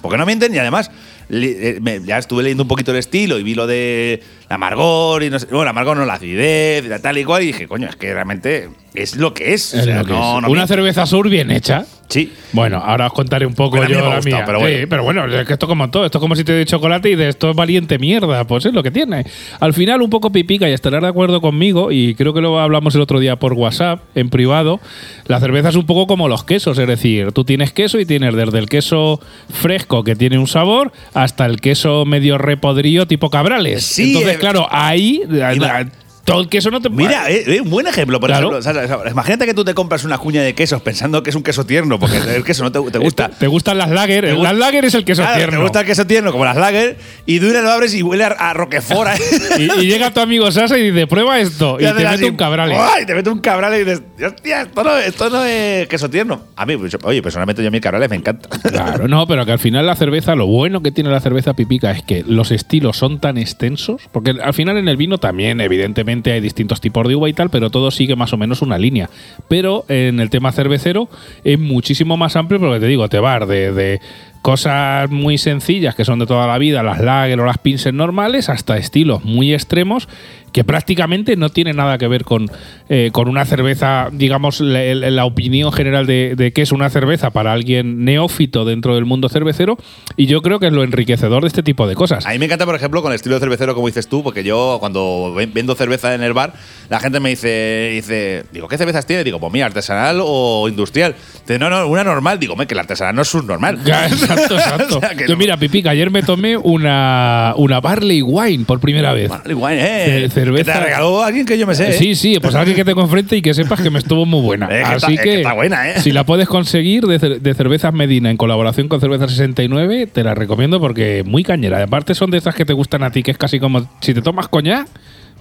porque no mienten y además eh, ya estuve leyendo un poquito el estilo y vi lo de amargor y no sé, bueno, el amargor no la acidez tal y cual. Y dije, coño, es que realmente es lo que es. Es O sea, lo que no- es. no Una cerveza sur bien hecha. Sí. Bueno, ahora os contaré un poco Pero yo la mía. pero bueno. Sí, pero bueno, es que esto como todo, esto es como si te doy chocolate y de esto es valiente mierda, pues es lo que tiene. Al final un poco pipica y estarás de acuerdo conmigo y creo que lo hablamos el otro día por WhatsApp en privado. La cerveza es un poco como los quesos, es decir, tú tienes queso y tienes desde el queso fresco que tiene un sabor hasta el queso medio repodrío tipo cabrales. Sí, Entonces, claro, ahí Iba- todo el queso no te Mira, es es un buen ejemplo, por Claro. ejemplo. o sea, imagínate que tú te compras una cuña de quesos pensando que es un queso tierno, porque <laughs> el queso no te, te gusta. ¿Te gustan las lager? Te Las lager es el queso Claro, tierno. Te gusta el queso tierno, como las lager, y tú lo abres y huele a, a Roquefort. <laughs> Y, y llega tu amigo Sasa y dice, prueba esto. Y, te mete así, un cabrales. ¡guay! te mete un cabrales y dices, hostia, esto no, esto no es queso tierno. A mí, pues, oye, personalmente yo a mí el cabrales me encanta. <laughs> Claro, no, pero que al final la cerveza, lo bueno que tiene la cerveza pipica es que los estilos son tan extensos, porque al final en el vino también, evidentemente, hay distintos tipos de uva y tal, pero todo sigue más o menos una línea. Pero en el tema cervecero es muchísimo más amplio, porque te digo, te va de, de cosas muy sencillas que son de toda la vida, las lager o las pinces normales, hasta estilos muy extremos que prácticamente no tiene nada que ver con, eh, con una cerveza, digamos, la, la opinión general de, de qué es una cerveza para alguien neófito dentro del mundo cervecero. Y yo creo que es lo enriquecedor de este tipo de cosas. A mí me encanta, por ejemplo, con el estilo de cervecero, como dices tú, porque yo cuando ven- vendo cerveza en el bar, la gente me dice, dice digo, ¿qué cervezas tiene? Digo, pues mira, artesanal o industrial. Dice, no, no, una normal. Digo, "Me, que la artesanal no es subnormal. Ya, <laughs> exacto, <laughs> exacto. O sea, que Yo, no. mira, Pipica, ayer me tomé una, una Barley Wine por primera vez. Vale, guay, eh. Ce- cerveza- Que te regaló alguien que yo me sé. eh. Sí, sí, pues alguien que te confronte y que sepas que me estuvo muy buena. <laughs> Es que Así es que, está buena, ¿eh? si la puedes conseguir de, cer- de Cervezas Medina en colaboración con Cerveza 69, te la recomiendo porque muy cañera. Aparte son de esas que te gustan a ti, que es casi como si te tomas coñac,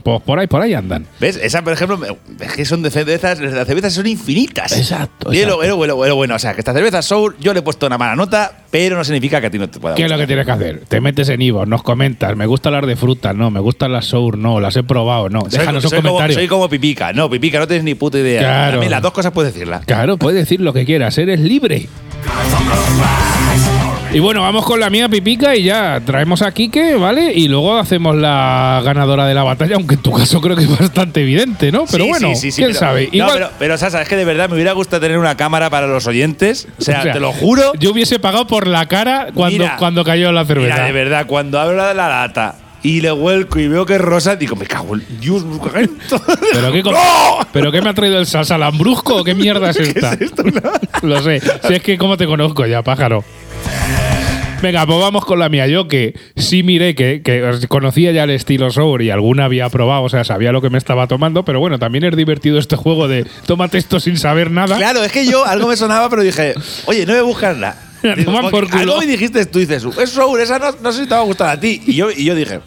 pues por ahí, por ahí andan. ¿Ves? Esa, por ejemplo, es que son de cervezas, las cervezas son infinitas. Exacto, Y lo, lo- lo- lo bueno, o sea, que esta cerveza Sour yo le he puesto una mala nota, pero no significa que a ti no te pueda ¿Qué es lo que tienes que hacer? Te metes en Ivo, nos comentas, me gusta hablar de frutas, no, me gustan las sour, no, las he probado, no. Soy- Déjanos un soy como, comentario. soy como Pipica. No, Pipica, no tienes ni puta idea. Claro. Mí las dos cosas puedes decirlas. Claro, puedes decir lo que quieras, eres libre. Y bueno, vamos con la mía pipica y ya traemos a Kike, ¿vale? Y luego hacemos la ganadora de la batalla, aunque en tu caso creo que es bastante evidente, ¿no? Pero Sí, bueno, sí, sí, sí, quién pero- sabe. No, Igual, pero, pero, Sasa, es que de verdad me hubiera gustado tener una cámara para los oyentes. O sea, <laughs> o sea, te lo juro. Yo hubiese pagado por la cara cuando, Mira, cuando cayó la cerveza. Mira, de verdad, cuando abro la, la lata y le vuelco y veo que es rosa, digo, me cago en Dios. <laughs> ¿Pero qué, ¿Pero qué me ha traído el salsa lambrusco? ¿Qué mierda es <laughs> esta? Lo sé. Si es que cómo te conozco ya, pájaro. Venga, pues vamos con la mía. Yo que sí miré que, que conocía ya el estilo sour y alguna había probado, o sea, sabía lo que me estaba tomando, pero bueno, también es divertido este juego de tómate esto sin saber nada. Claro, es que yo algo me sonaba, pero dije, oye, no voy a buscarla. <laughs> La Digo, toman porque por culo. Algo me dijiste tú, dices, es Sour, esa no, no sé si te va a gustar a ti. Y yo, y yo dije,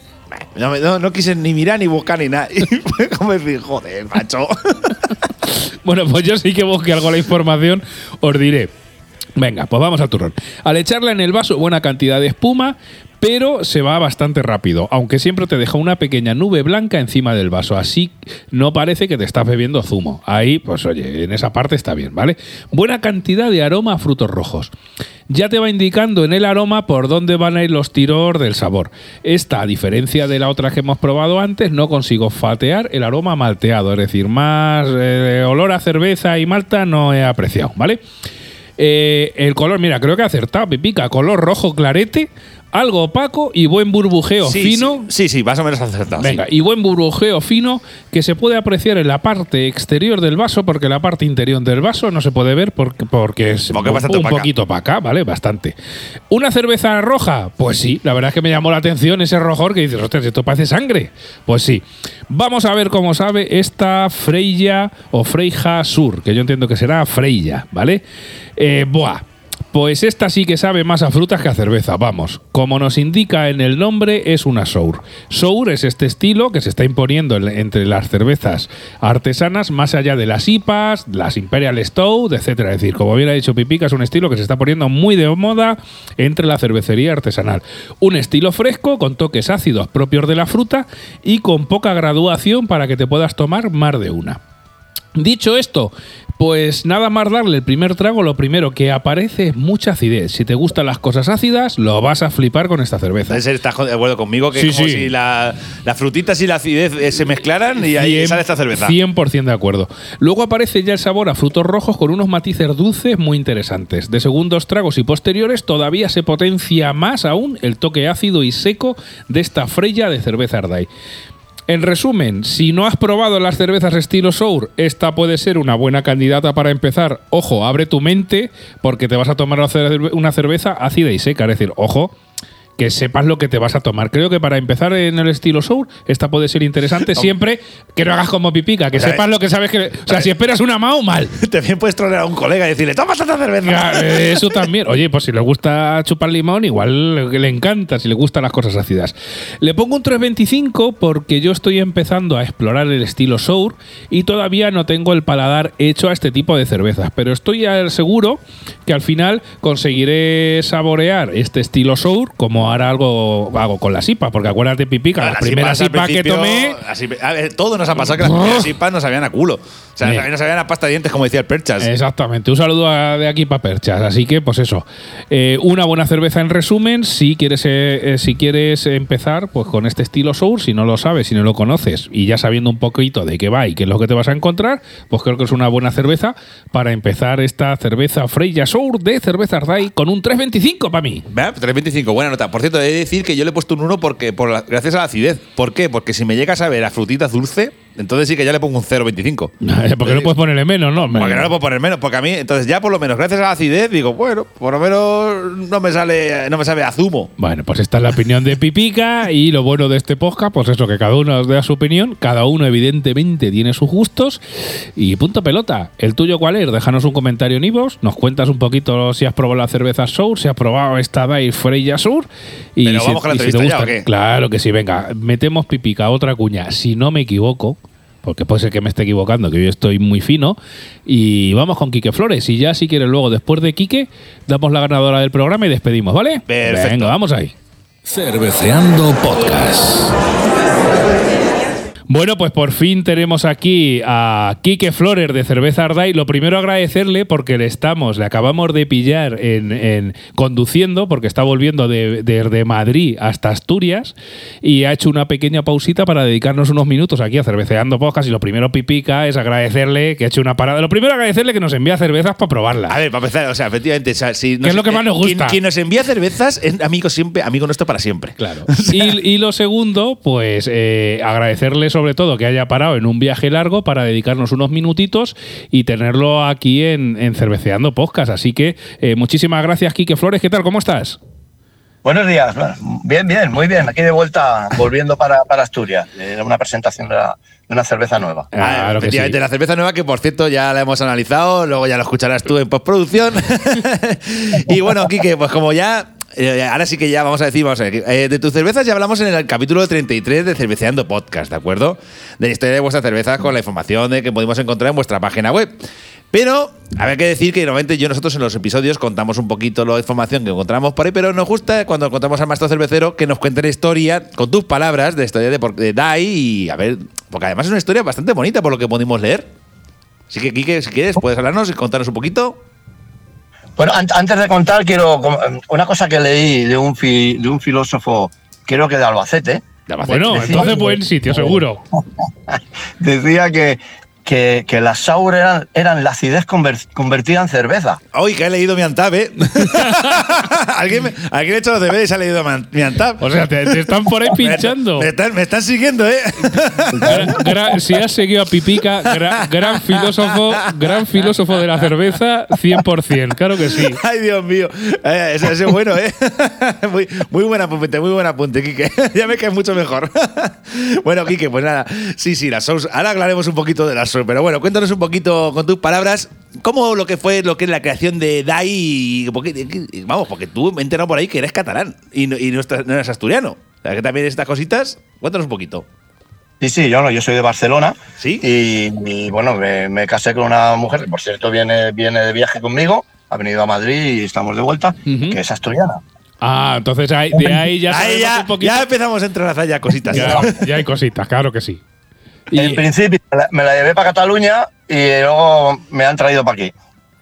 no, me- no, no quise ni mirar ni buscar ni nada. <laughs> Y fue como decir, joder, macho. <laughs> Bueno, pues yo sí que busqué algo la información, os diré. Venga, pues vamos al turrón. Al echarla en el vaso, buena cantidad de espuma, pero se va bastante rápido, aunque siempre te deja una pequeña nube blanca encima del vaso, así no parece que te estás bebiendo zumo. Ahí, pues oye, en esa parte está bien, ¿vale? Buena cantidad de aroma a frutos rojos. Ya te va indicando en el aroma por dónde van a ir los tiros del sabor. Esta, a diferencia de la otra que hemos probado antes, no consigo fatear el aroma malteado, es decir, más eh, olor a cerveza y malta no he apreciado, ¿vale? Eh, el color, mira, creo que acertado, pipica. Color rojo clarete, algo opaco y buen burbujeo Sí, fino. Sí, sí, sí, más o menos acertado. Venga, sí. y buen burbujeo fino que se puede apreciar en la parte exterior del vaso, porque la parte interior del vaso no se puede ver porque, porque es Porque un- bastante un opaca. poquito opaca, ¿vale? Bastante. ¿Una cerveza roja? Pues sí, la verdad es que me llamó la atención ese rojor que dices, ostras, esto parece sangre. Pues sí. Vamos a ver cómo sabe esta Freya o Freija Sur, que yo entiendo que será Freya, ¿vale? Eh, buah. Pues esta sí que sabe más a frutas que a cerveza, vamos. Como nos indica en el nombre, es una sour. Sour es este estilo que se está imponiendo en- entre las cervezas artesanas, más allá de las IPAs, las Imperial Stout, etcétera. Es decir, como bien ha dicho Pipica, es un estilo que se está poniendo muy de moda entre la cervecería artesanal. Un estilo fresco, con toques ácidos propios de la fruta y con poca graduación para que te puedas tomar más de una. Dicho esto, pues nada más darle el primer trago, lo primero que aparece es mucha acidez. Si te gustan las cosas ácidas, lo vas a flipar con esta cerveza. Estás de acuerdo conmigo que Sí, es como sí. si la- las frutitas y la acidez eh, se mezclaran y ahí sale esta cerveza. 100% de acuerdo. Luego aparece ya el sabor a frutos rojos con unos matices dulces muy interesantes. De segundos tragos y posteriores todavía se potencia más aún el toque ácido y seco de esta freya de cerveza Ardai. En resumen, si no has probado las cervezas estilo Sour, esta puede ser una buena candidata para empezar. Ojo, abre tu mente porque te vas a tomar una cerve- una cerveza ácida y seca. Es decir, ojo, que sepas lo que te vas a tomar. Creo que para empezar en el estilo Sour, esta puede ser interesante siempre que no hagas como pipica, que O sea, sepas lo que sabes que. O sea, si esperas una Mao, mal. <laughs> También puedes trolear a un colega y decirle, toma esta cerveza. Claro, Eso también. Oye, pues si le gusta chupar limón, igual le encanta, si le gustan las cosas ácidas. Le pongo un 325 porque yo estoy empezando a explorar el estilo Sour y todavía no tengo el paladar hecho a este tipo de cervezas. Pero estoy eh, seguro que al final conseguiré saborear este estilo Sour como ahora algo hago con la SIPA. Porque acuérdate, Pipica, la Las primera SIPA que tomé. así- a ver, todo nos ha pasado que las primeras IPAs no sabían a culo. O sea, también no sabían a pasta de dientes, como decía el Perchas. Exactamente, un saludo a- de aquí para Perchas. Así que, pues eso, eh, una buena cerveza en resumen. Si quieres, eh, eh, si quieres empezar, pues con este estilo Sour, si no lo sabes, si no lo conoces y ya sabiendo un poquito de qué va y qué es lo que te vas a encontrar, pues creo que es una buena cerveza para empezar esta cerveza Freya Sour de cerveza Ardai con un 3.25 para mí. ¿Verdad? 3.25, buena nota. Por cierto, he de decir que yo le he puesto un 1 porque, por la- gracias a la acidez. ¿Por qué? Porque si me llegas a ver a frutitas dulce, entonces sí que ya le pongo un 0.25. <laughs> Porque no puedes ponerle menos, ¿no? Porque no le puedo poner menos, porque a mí, entonces ya por lo menos, gracias a la acidez, digo, bueno, por lo menos no me sale, no me sabe a zumo. Bueno, pues esta es la opinión de Pipica y lo bueno de este podcast, pues eso, que cada uno nos dé su opinión, cada uno evidentemente tiene sus gustos y punto pelota. ¿El tuyo cuál es? Déjanos un comentario en Ivos, nos cuentas un poquito si has probado la cerveza Sour, si has probado esta Dai Freya Sour y Pero si- vamos con la y si te entrevista ya. ¿o qué? Claro que sí, venga, metemos Pipica otra cuña, si no me equivoco. Porque puede ser que me esté equivocando, que yo estoy muy fino. Y vamos con Quique Flores. Y ya, si quieres, luego, después de Quique, damos la ganadora del programa y despedimos, ¿vale? Perfecto. Venga, vamos ahí. Cerveceando Podcast. Bueno, pues por fin tenemos aquí a Quique Flores de Cerveza Ardai. Lo primero agradecerle porque le estamos, le acabamos de pillar en, en conduciendo, porque está volviendo de- desde Madrid hasta Asturias y ha hecho una pequeña pausita para dedicarnos unos minutos aquí a Cerveceando Podcast. Y lo primero, Pipica, es agradecerle que ha hecho una parada. Lo primero, agradecerle que nos envía cervezas para probarlas. A ver, para empezar, o sea, efectivamente, o sea, si ¿Qué es lo que más nos gusta? Quien, nos envía cervezas es amigo siempre, amigo nuestro para siempre. Claro. <laughs> Y, y lo segundo, pues eh, agradecerle sobre todo que haya parado en un viaje largo para dedicarnos unos minutitos y tenerlo aquí en, en Cerveceando Podcast. Así que eh, muchísimas gracias, Quique Flores. ¿Qué tal? ¿Cómo estás? Buenos días. Bien, bien, muy bien. Aquí de vuelta, volviendo para, para Asturias. Era una presentación de, la- una cerveza nueva. Ah, Claro efectivamente, sí. la cerveza nueva que por cierto ya la hemos analizado, luego ya lo escucharás tú en postproducción. <laughs> y bueno, Quique, pues como ya eh, ahora sí que ya vamos a decir, vamos a eh, de tus cervezas ya hablamos en el capítulo 33 de Cerveceando Podcast, ¿de acuerdo? De la historia de vuestras cervezas con la información de que podemos encontrar en vuestra página web. Pero, había que decir que normalmente yo nosotros en los episodios contamos un poquito la información que encontramos por ahí, pero nos gusta cuando encontramos al maestro cervecero que nos cuente la historia con tus palabras de la historia de, de Dai y a ver, porque además es una historia bastante bonita por lo que pudimos leer. Así que, Quique, si quieres, puedes hablarnos y contarnos un poquito. Bueno, an- antes de contar, quiero com- una cosa que leí de un, fi- de un filósofo, creo que de Albacete, De Albacete. Bueno, decía- entonces buen sitio, seguro. <laughs> decía que, que, que las sour eran, eran la acidez conver- convertida en cerveza. Hoy que he leído mi Antab, ¿eh? <laughs> ¿Alguien, me- alguien ha hecho los deberes y ha leído mi- Antab. O sea, te, te están por ahí <laughs> pinchando. Me, están, me están siguiendo, ¿eh? Gra- gra- si has seguido a Pipica, gra- gran filósofo, gran filósofo de la cerveza, 100%, claro que sí. Ay, Dios mío. Eh, ese, es bueno, ¿eh? <laughs> Muy, muy buen apunte, muy buen apunte, Quique. ya me cae mucho mejor. bueno, Quique, pues nada. Sí, sí, las Souls. Ahora hablaremos un poquito de las Pero bueno, cuéntanos un poquito con tus palabras cómo lo que fue lo que es la creación de DAI. y- porque- vamos, porque tú me he enterado por ahí que eres catalán y no, y no estás- no eres asturiano. O sea, que también estas cositas, cuéntanos un poquito. Sí, sí, yo no, yo soy de Barcelona. ¿Sí? Y, y, bueno, me, me casé con una mujer que, por cierto, viene, viene de viaje conmigo. Ha venido a Madrid y estamos de vuelta, que es asturiana. Ah, entonces ahí- de ahí ya Ahí ya, un poquito. ya empezamos a entrelazar ya cositas. Ya, ya hay cositas, claro que sí. Y- En principio me la, llevé para Cataluña y luego me han traído para aquí.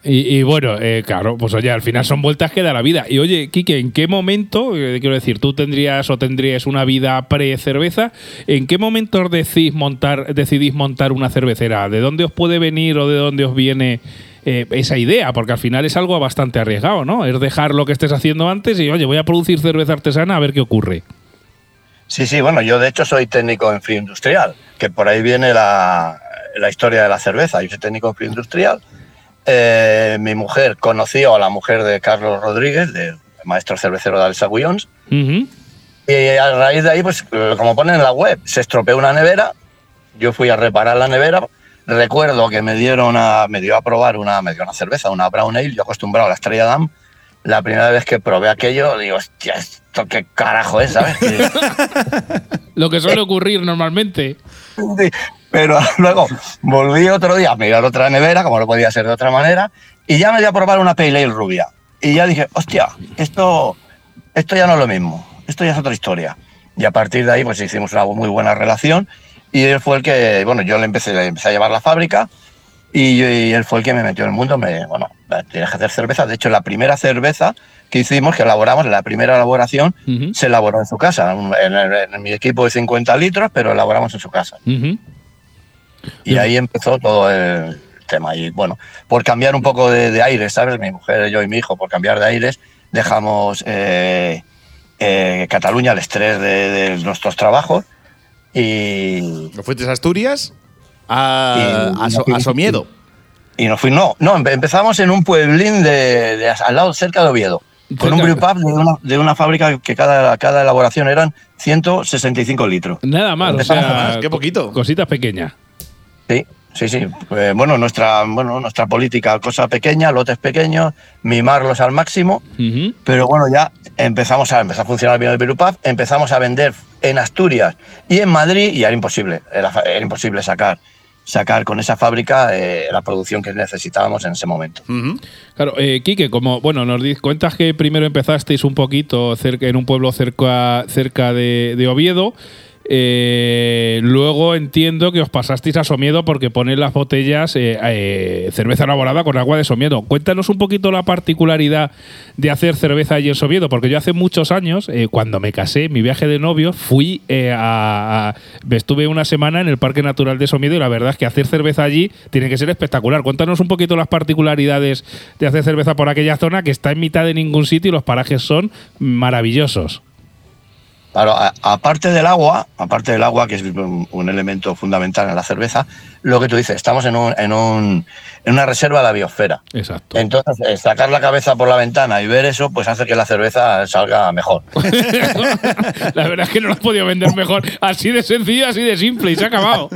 Y, y bueno, eh, claro, pues oye, al final son vueltas que da la vida. Y oye, Quique, ¿en qué momento, eh, quiero decir, tú tendrías o tendrías una vida pre-cerveza? ¿En qué momento decís montar, decidís montar una cervecera? ¿De dónde os puede venir o de dónde os viene eh, esa idea? Porque al final es algo bastante arriesgado, ¿no? Es dejar lo que estés haciendo antes y, oye, voy a producir cerveza artesana a ver qué ocurre. Sí, sí, bueno, yo de hecho soy técnico en frío industrial, que por ahí viene la, la historia de la cerveza. Yo soy técnico en frío industrial. Eh, mi mujer conoció a la mujer de Carlos Rodríguez, del maestro cervecero de Alsa Guillons, y a raíz de ahí, pues como ponen en la web, se estropeó una nevera. Yo fui a reparar la nevera. Recuerdo que me dieron a, me dio a probar una, me dio una cerveza, una Brown Ale. Yo acostumbrado a la Estrella Damm. La primera vez que probé aquello, digo, hostia, ¿esto qué carajo es? ¿Sabes? <laughs> Lo que suele ocurrir normalmente. Sí, Pero <laughs> luego volví otro día a mirar otra nevera, como no podía ser de otra manera, y ya me dio a probar una Pale Ale rubia. Y ya dije, hostia, esto, esto ya no es lo mismo, esto ya es otra historia. Y a partir de ahí, pues hicimos una muy buena relación. Y él fue el que, bueno, yo le empecé, le empecé a llevar la fábrica y, y él fue el que me metió en el mundo. Me, bueno, tienes que hacer cerveza. De hecho, la primera cerveza que hicimos, que elaboramos, la primera elaboración, Ujú. se elaboró en su casa, en, en- en mi equipo de 50 litros, pero elaboramos en su casa. Ujú. Y ahí empezó todo el tema. Y bueno, por cambiar un poco de, de aires, ¿sabes? Mi mujer, yo y mi hijo, por cambiar de aires, dejamos eh, eh, Cataluña, el estrés de, de nuestros trabajos. Y, ¿No fuiste a Asturias? A, a, So- a Somiedo. y nos fuimos. No, no, empe- empezamos en un pueblín de, de al lado, cerca de Oviedo. Con un Cerca- brewpub de una, de una fábrica que cada, cada elaboración eran 165 litros. Nada más, o sea, más, qué poquito. Cositas pequeñas. Sí, sí, sí. Eh, bueno, nuestra, bueno, nuestra política, cosa pequeña, lotes pequeños, mimarlos al máximo. Pero bueno, ya empezamos a, empezó a funcionar el vino de Pirupaf, empezamos a vender en Asturias y en Madrid y era imposible, era imposible sacar, sacar con esa fábrica eh, la producción que necesitábamos en ese momento. Claro, eh, Quique, como bueno, nos cuentas que primero empezasteis un poquito cerca, en un pueblo cerca, cerca de Oviedo. Eh, luego entiendo que os pasasteis a Somiedo porque ponéis las botellas eh, eh, cerveza elaborada con agua de Somiedo. Cuéntanos un poquito la particularidad de hacer cerveza allí en Somiedo, porque yo hace muchos años, eh, cuando me casé, mi viaje de novio, fui a, a- Estuve una semana en el Parque Natural de Somiedo y la verdad es que hacer cerveza allí tiene que ser espectacular. Cuéntanos un poquito las particularidades de hacer cerveza por aquella zona que está en mitad de ningún sitio y los parajes son maravillosos. Claro, aparte del agua, aparte del agua, que es un elemento fundamental en la cerveza, lo que tú dices, estamos en, un, en, un, en una reserva de la biosfera. Exacto. Entonces, eh, sacar la cabeza por la ventana y ver eso, pues hace que la cerveza salga mejor. <laughs> la verdad es que no lo has podido vender mejor. Así de sencillo, así de simple y se ha acabado.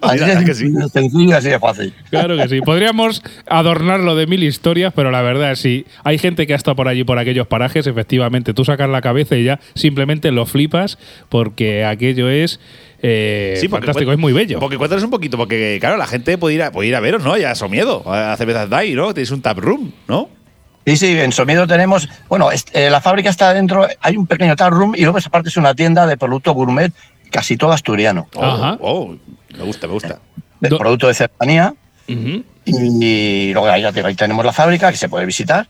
Así de que sí. sencillo, así de fácil. Claro que sí. Podríamos adornarlo de mil historias, pero la verdad es sí. Hay gente que ha estado por allí, por aquellos parajes, efectivamente. Tú sacas la cabeza y ya simplemente lo flipas porque aquello es eh, Sí, porque fantástico, es muy bello. Porque cuéntanos un poquito, porque claro, la gente puede ir a, puede ir a veros, ¿no? Ya a Somiedo, a cervezas DAI, ¿no? Tenéis un tap room, ¿no? Sí, sí, en Somiedo tenemos, bueno, es- eh, la fábrica está dentro, hay un pequeño tap room y luego esa parte es una tienda de producto gourmet, casi todo asturiano, Oh, Ajá. oh, me gusta, me gusta. de Do- producto de cercanía. Y luego ahí, tenemos la fábrica que se puede visitar.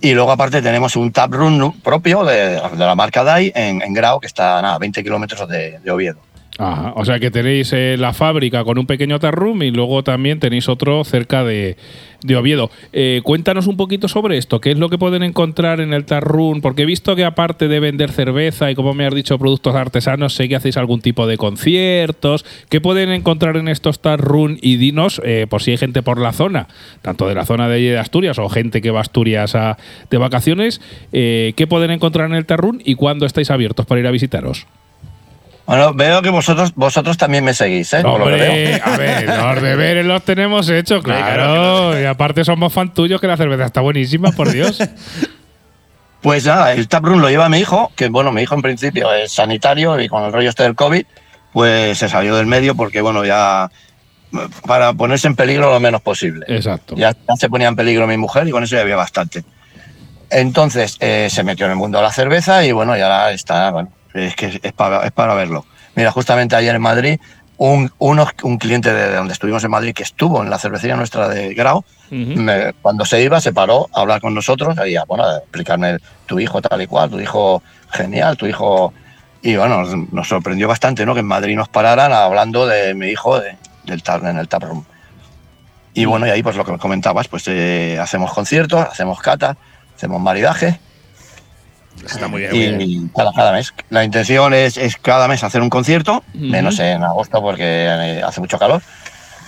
Y luego aparte tenemos un tap room propio de, de la marca DAI en, en Grau, que está nada, 20 kilómetros de, de Oviedo. Ajá. O sea que tenéis eh, la fábrica con un pequeño tarroom y luego también tenéis otro cerca de, Oviedo. Eh, cuéntanos un poquito sobre esto. ¿Qué es lo que pueden encontrar en el tarroom? Porque he visto que aparte de vender cerveza y como me has dicho productos artesanos, sé que hacéis algún tipo de conciertos. ¿Qué pueden encontrar en estos tarroom? Y dinos, eh, por si hay gente por la zona, tanto de la zona de, Asturias o gente que va a Asturias a- de vacaciones, eh, ¿qué pueden encontrar en el tarroom y cuándo estáis abiertos para ir a visitaros? Bueno, veo que vosotros, vosotros también me seguís, ¿eh? Por lo que veo. Hombre, a ver, los deberes los tenemos hechos, Hombre, claro. claro, Y aparte somos fan tuyos, que la cerveza está buenísima, por Dios. <laughs> Pues nada, el taproom lo lleva mi hijo, que bueno, mi hijo en principio es sanitario y con el rollo este del COVID, pues se salió del medio porque bueno, ya para ponerse en peligro lo menos posible. Exacto. Ya, ya se ponía en peligro mi mujer y con eso ya había bastante. Entonces eh, se metió en el mundo de la cerveza y bueno, ya está, bueno, es que es para, es para verlo. Mira, justamente ayer en Madrid un, un cliente de donde estuvimos en Madrid que estuvo en la cervecería nuestra de Grau, me- cuando se iba se paró a hablar con nosotros y a, bueno, a explicarme tu hijo tal y cual, tu hijo genial, tu hijo... Y bueno, nos, nos sorprendió bastante ¿no? que en Madrid nos pararan hablando de mi hijo de- del en el taproom. Y bueno, y ahí pues lo que comentabas, pues eh, hacemos conciertos, hacemos catas, hacemos maridaje Está muy bien. muy bien. y cada, cada mes. La intención es, es cada mes hacer un concierto, menos en agosto porque eh, hace mucho calor.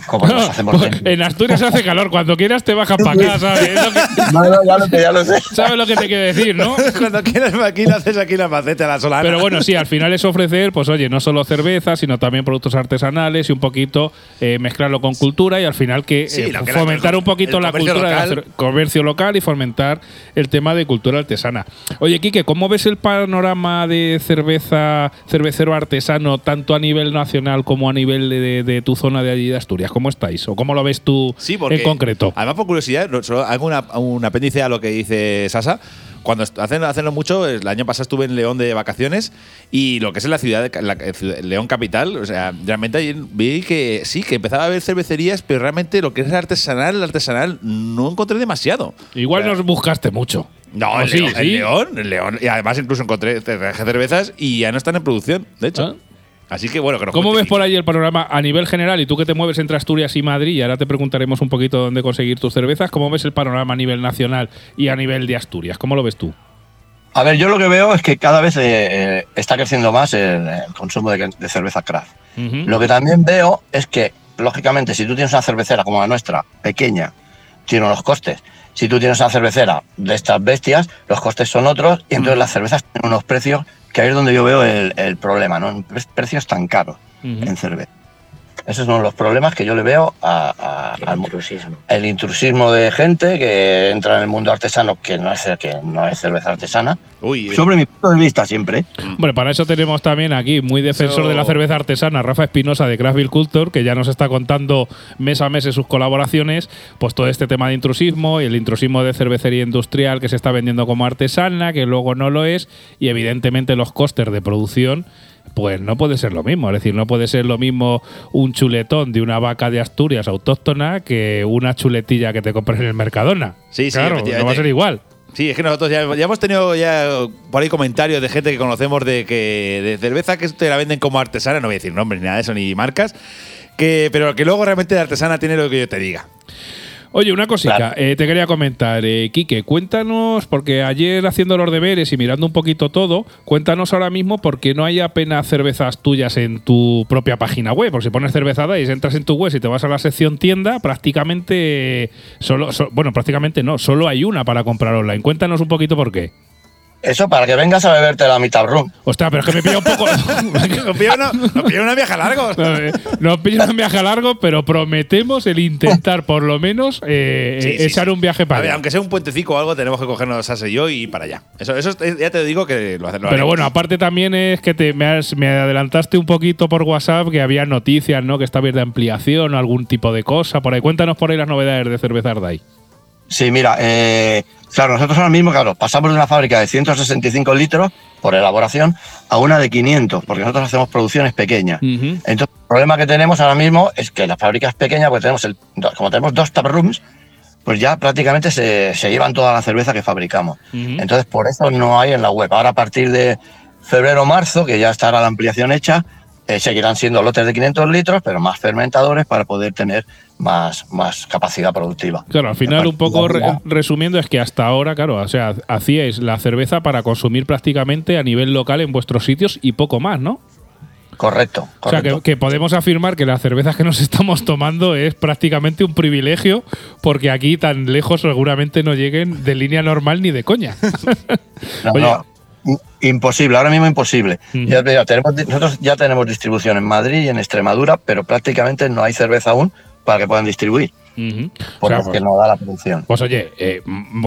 Como nos <laughs> hacemos en- en Asturias hace calor. Cuando quieras te bajas para acá, ¿sabes? Es lo que- <laughs> No, no, ya lo sé, ya lo sé. ¿Sabes lo que te quiero decir, no? <laughs> Cuando quieras aquí lo haces aquí la maceta, la solana. Pero bueno, sí, al final es ofrecer, pues oye, no solo cerveza, sino también productos artesanales y un poquito eh, mezclarlo con cultura y al final que, Sí, eh, que fomentar un poquito la cultura del comercio local y fomentar el tema de cultura artesana. Oye, Quique, ¿cómo ves el panorama de cerveza, cervecero artesano, tanto a nivel nacional como a nivel de, de- de tu zona de allí de Asturias? ¿Cómo estáis? ¿O cómo lo ves tú Sí, porque. en concreto? Además, por curiosidad, solo hago una- un apéndice a lo que dice Sasa. Cuando hacen, hacenlo mucho, el año pasado estuve en León de vacaciones y lo que es en la ciudad, de, la, eh, León capital, o sea, realmente ahí vi que sí, que empezaba a haber cervecerías, pero realmente lo que es artesanal, el artesanal, no encontré demasiado. Igual nos buscaste mucho. No, ¿O en, sí, León, en sí? León, en León. Y además incluso encontré cervezas y ya no están en producción, de hecho. Ah. Así que bueno, que nos ¿Cómo ves por ahí el panorama a nivel general? Y tú que te mueves entre Asturias y Madrid, y ahora te preguntaremos un poquito dónde conseguir tus cervezas. ¿Cómo ves el panorama a nivel nacional y a nivel de Asturias? ¿Cómo lo ves tú? A ver, yo lo que veo es que cada vez eh, está creciendo más el, el consumo de, de cerveza craft. Lo que también veo es que, lógicamente, si tú tienes una cervecera como la nuestra, pequeña, tiene unos costes. Si tú tienes una cervecera de estas bestias, los costes son otros y entonces las cervezas tienen unos precios que ahí es donde yo veo el, el problema, ¿no? Precios tan caros en cerveza. Esos son los problemas que yo le veo a- a- al intrusismo. El intrusismo de gente que entra en el mundo artesano que no es, que no es cerveza artesana. Uy, Sobre mi punto de vista siempre. Bueno, para eso tenemos también aquí, muy defensor de la cerveza artesana, Rafa Espinosa de Craftville Culture, que ya nos está contando mes a mes en sus colaboraciones, pues todo este tema de intrusismo y el intrusismo de cervecería industrial que se está vendiendo como artesana, que luego no lo es, y evidentemente los costes de producción. Pues no puede ser lo mismo, es decir, no puede ser lo mismo un chuletón de una vaca de Asturias autóctona que una chuletilla que te compras en el Mercadona. Sí, sí, claro, no va a ser igual. Sí, es que nosotros ya, ya hemos tenido ya por ahí comentarios de gente que conocemos de que de cerveza que te la venden como artesana, no voy a decir nombres ni nada de eso, ni marcas, que, pero que luego realmente de artesana tiene lo que yo te diga. Oye, una cosita, Claro. eh, te quería comentar, eh, Quique, cuéntanos, porque ayer haciendo los deberes y mirando un poquito todo, cuéntanos ahora mismo por qué no hay apenas cervezas tuyas en tu propia página web. Porque si pones cerveza Dice, entras en tu web y te vas a la sección tienda, prácticamente solo, so- bueno, prácticamente no, solo hay una para comprar online. Cuéntanos un poquito por qué. Eso para que vengas a beberte la mitad room. Ostras, pero es que me pilla un poco. <laughs> <laughs> Nos pilla una, una viaje largo. <laughs> Nos pilla un viaje largo, pero prometemos el intentar por lo menos eh, Sí, eh, sí, echar sí. un viaje para A ver, allá. aunque sea un puentecico o algo, tenemos que cogernos Sase y yo y para allá. Eso, eso es- ya te digo que lo hacemos. Pero bueno, aparte también es que te, me, has- me adelantaste un poquito por WhatsApp que había noticias, ¿no? Que está de ampliación o algún tipo de cosa. Por ahí, cuéntanos por ahí las novedades de Cerveza Ardai. Sí, mira, eh, claro, nosotros ahora mismo, claro, pasamos de una fábrica de 165 litros por elaboración a una de 500, porque nosotros hacemos producciones pequeñas. Entonces, el problema que tenemos ahora mismo es que la fábrica es pequeña, pues tenemos el, como tenemos dos tap rooms, pues ya prácticamente se, se llevan toda la cerveza que fabricamos. Entonces, por eso no hay en la web. Ahora, a partir de febrero o marzo, que ya estará la ampliación hecha, eh, seguirán siendo lotes de 500 litros, pero más fermentadores para poder tener más, más capacidad productiva. Claro, al final, un poco re- resumiendo, es que hasta ahora, claro, o sea, hacíais la cerveza para consumir prácticamente a nivel local en vuestros sitios y poco más, ¿no? Correcto, O sea, correcto. que, que podemos afirmar que las cervezas que nos <laughs> estamos tomando es prácticamente un privilegio, porque aquí tan lejos seguramente no lleguen de línea normal ni de coña. <laughs> No, Oye. no, imposible, ahora mismo imposible. Ya digo, tenemos, nosotros ya tenemos distribución en Madrid y en Extremadura, pero prácticamente no hay cerveza aún para que puedan distribuir. O porque sea, es pues- que no da la producción. Pues oye, eh,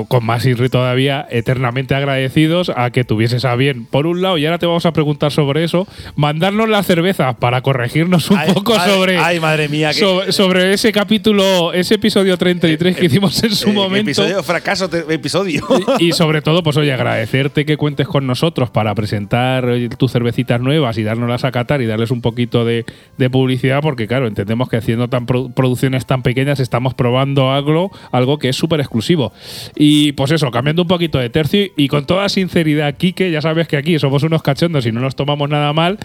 con más Inri todavía, eternamente agradecidos a que tuvieses a bien, por un lado, y ahora te vamos a preguntar sobre eso, mandarnos la cerveza para corregirnos un Ay, poco madre- sobre, Ay, madre mía. que- sobre, sobre ese capítulo, ese episodio 33 que hicimos en su eh, momento. Episodio, fracaso, episodio. Y, y sobre todo, pues oye, agradecerte que cuentes con nosotros para presentar eh, tus cervecitas nuevas y dárnoslas a catar y darles un poquito de, de publicidad, porque claro, entendemos que haciendo tan produ- producciones tan pequeñas estamos probando algo, algo que es súper exclusivo. Y pues eso, cambiando un poquito de tercio y con toda sinceridad, Quique, ya sabes que aquí somos unos cachondos y no nos tomamos nada mal,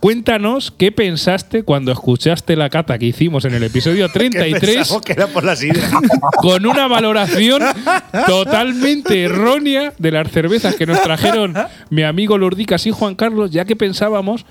cuéntanos qué pensaste cuando escuchaste la cata que hicimos en el episodio <laughs> Que 33 pensamos que era por la <laughs> con una valoración totalmente errónea de las cervezas que nos trajeron mi amigo Lurdicas y Juan Carlos, ya que pensábamos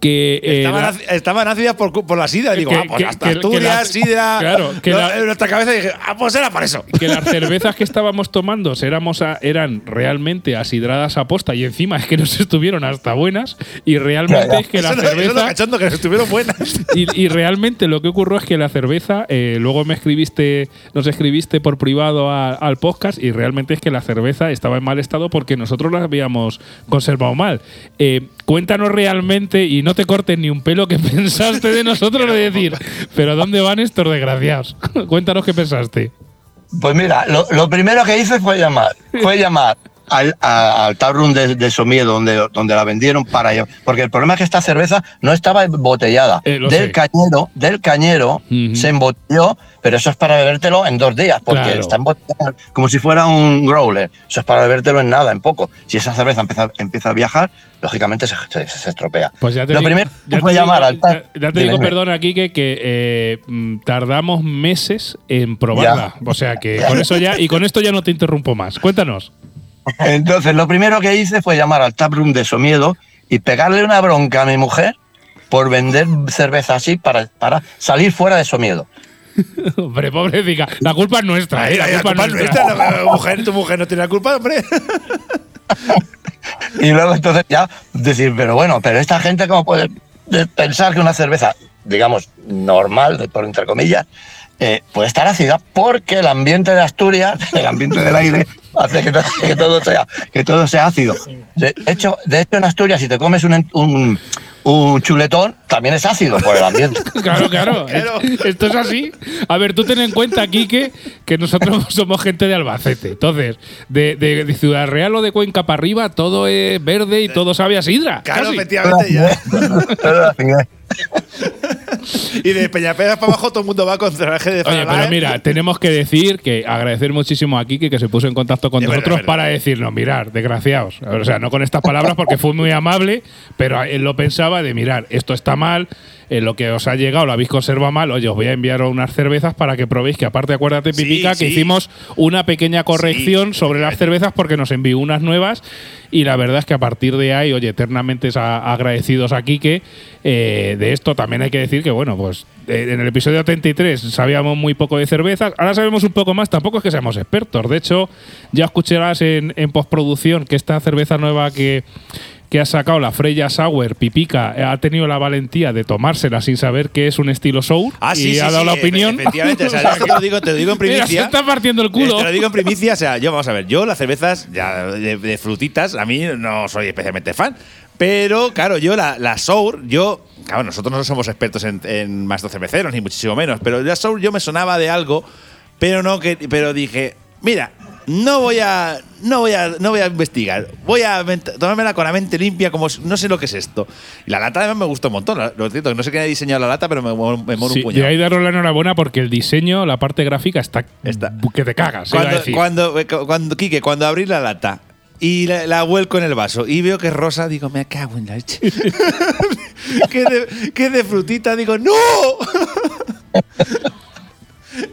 que eh, estaban, la- estaban ácidas por, por la sidra. Digo, Que- ah, pues que- hasta que- que Asturias, la- sidra. claro, que No, la- en nuestra cabeza dije, ah, pues era por eso. que las cervezas que estábamos tomando éramos a- eran realmente asidradas a posta y encima es que nos estuvieron hasta buenas y realmente es que la cerveza estuvieron buenas. <laughs> y, y realmente lo que ocurrió es que la cerveza, eh, luego me escribiste, nos escribiste por privado a- al podcast y realmente es que la cerveza estaba en mal estado porque nosotros la habíamos conservado mal. Eh, cuéntanos realmente y no te cortes ni un pelo que <laughs> pensaste de nosotros de decir, pero ¿dónde van estos desgraciados? Cuéntanos qué pensaste. Pues mira, lo, primero que hice fue llamar, fue llamar al, a- al taproom de, de donde, donde la vendieron para ello. Porque el problema es que esta cerveza no estaba embotellada. Eh, del sé. cañero, del cañero se embotelló, pero eso es para bebértelo en dos días, porque Claro. está embotellada como si fuera un growler. Eso es para bebértelo en nada, en poco. Si esa cerveza empieza, empieza a viajar, lógicamente se, se- se estropea. Pues ya te lo digo, primero ya te llamar digo- al ya- ya te digo, perdón, aquí que, que eh, mm, tardamos meses en probarla. O sea que con eso ya, y con esto ya no te interrumpo más. Cuéntanos. Entonces, lo primero que hice fue llamar al taproom de Somiedo y pegarle una bronca a mi mujer por vender cerveza así para, para salir fuera de Somiedo. <laughs> Hombre, pobrecita. La culpa es nuestra, ¿eh? La Ay, la culpa es culpa es nuestra. nuestra, la mujer, tu mujer no tiene la culpa, hombre. <laughs> Y luego entonces ya decir, pero bueno, pero esta gente cómo puede de- pensar que una cerveza, digamos, normal, por entre comillas, eh, puede estar ácida porque el ambiente de Asturias, <laughs> el ambiente del aire, hace que, to- que todo sea que todo sea ácido. De hecho, de hecho en Asturias si te comes un, en- un, un chuletón también es ácido por el ambiente. Claro, <laughs> claro. Claro. Es- Esto es así. A ver, tú ten en cuenta, Quique, que nosotros <laughs> somos gente de Albacete. Entonces, de, de- de Ciudad Real o de Cuenca para arriba, todo es verde y todo sabe a sidra. Claro, casi. efectivamente. ya. Y de Peñaperas para abajo todo el mundo va con cerraje de Oye, pero mira, tenemos que decir que agradecer muchísimo a Kike que se puso en contacto con Es nosotros es verdad. para decirnos, mirar, desgraciados. O sea, no con estas palabras porque fue muy amable, pero él lo pensaba de mirar, esto está mal, eh, lo que os ha llegado lo habéis conservado mal, oye, os voy a enviar unas cervezas para que probéis, que aparte acuérdate, Sí, Pipica, que sí. hicimos una pequeña corrección Sí, sobre las cervezas porque nos envió unas nuevas y la verdad es que a partir de ahí, oye, eternamente agradecidos a Quique eh, de esto. También hay que decir que, bueno, pues eh, en el episodio 33 sabíamos muy poco de cervezas, ahora sabemos un poco más, tampoco es que seamos expertos. De hecho, ya escucharás en, en postproducción que esta cerveza nueva que, que ha sacado, la Freya Sour Pipica, ha tenido la valentía de tomársela sin saber que es un estilo sour Ah, sí, y sí, ha dado sí, la opinión. Efectivamente, o sea, <laughs> te lo digo, te lo digo en Mira, se primicia. está partiendo el culo. Te lo digo en primicia, o sea, yo vamos a ver, yo las cervezas ya de, de frutitas, a mí no soy especialmente fan. Pero, claro, yo la, la Sour, yo. Claro, nosotros no somos expertos en, en maestros cerveceros, ni muchísimo menos. Pero la Sour yo me sonaba de algo, pero no que. Pero dije, mira, no voy a. No voy a, no voy a investigar. Voy a tomármela con la mente limpia, como si- no sé lo que es esto. Y la lata además me gustó un montón. la- Lo cierto, no sé quién ha diseñado la lata, pero me, me mola Sí, un puñado. ahí daros la enhorabuena porque el diseño, la parte gráfica está, Está. que te cagas. Cuando, decir. cuando, eh, cuando, Quique, cuando abrí la lata y la, la vuelco en el vaso y veo que es rosa, digo, me cago en la leche. <laughs> <laughs> que, de, que de frutita, digo, ¡no! <laughs>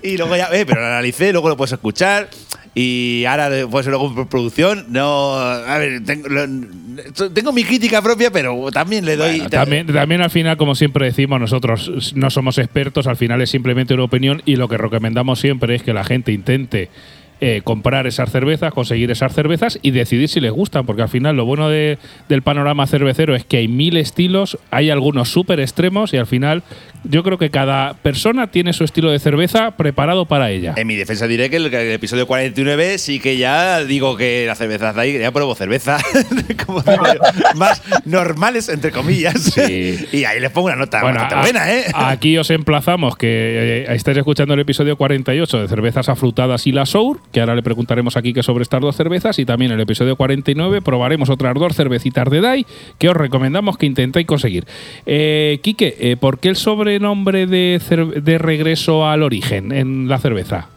y luego ya, eh, pero lo analicé, luego lo puedes escuchar. Y ahora, pues luego producción, no. A ver, tengo, lo- tengo mi crítica propia, pero también le doy. Bueno, también, también al final, como siempre decimos, nosotros no somos expertos, al final es simplemente una opinión y lo que recomendamos siempre es que la gente intente eh, comprar esas cervezas, conseguir esas cervezas y decidir si les gustan, porque al final lo bueno de- del panorama cervecero es que hay mil estilos, hay algunos súper extremos y al final Yo creo que cada persona tiene su estilo de cerveza preparado para ella. En mi defensa diré que el, el episodio 49 sí que ya digo que las cervezas de ahí, ya pruebo cerveza <laughs> como <laughs> más normales, entre comillas. Sí. <laughs> Y ahí les pongo una nota Bueno, a- buena, ¿eh? Aquí os emplazamos que eh, estáis escuchando el episodio 48 de cervezas afrutadas y la Sour, que ahora le preguntaremos aquí que sobre estas dos cervezas, y también el episodio 49 probaremos otras dos cervecitas de DAI que os recomendamos que intentéis conseguir. Eh, Quique, eh, ¿por qué el sobrenombre de, cer- de regreso al origen en la cerveza?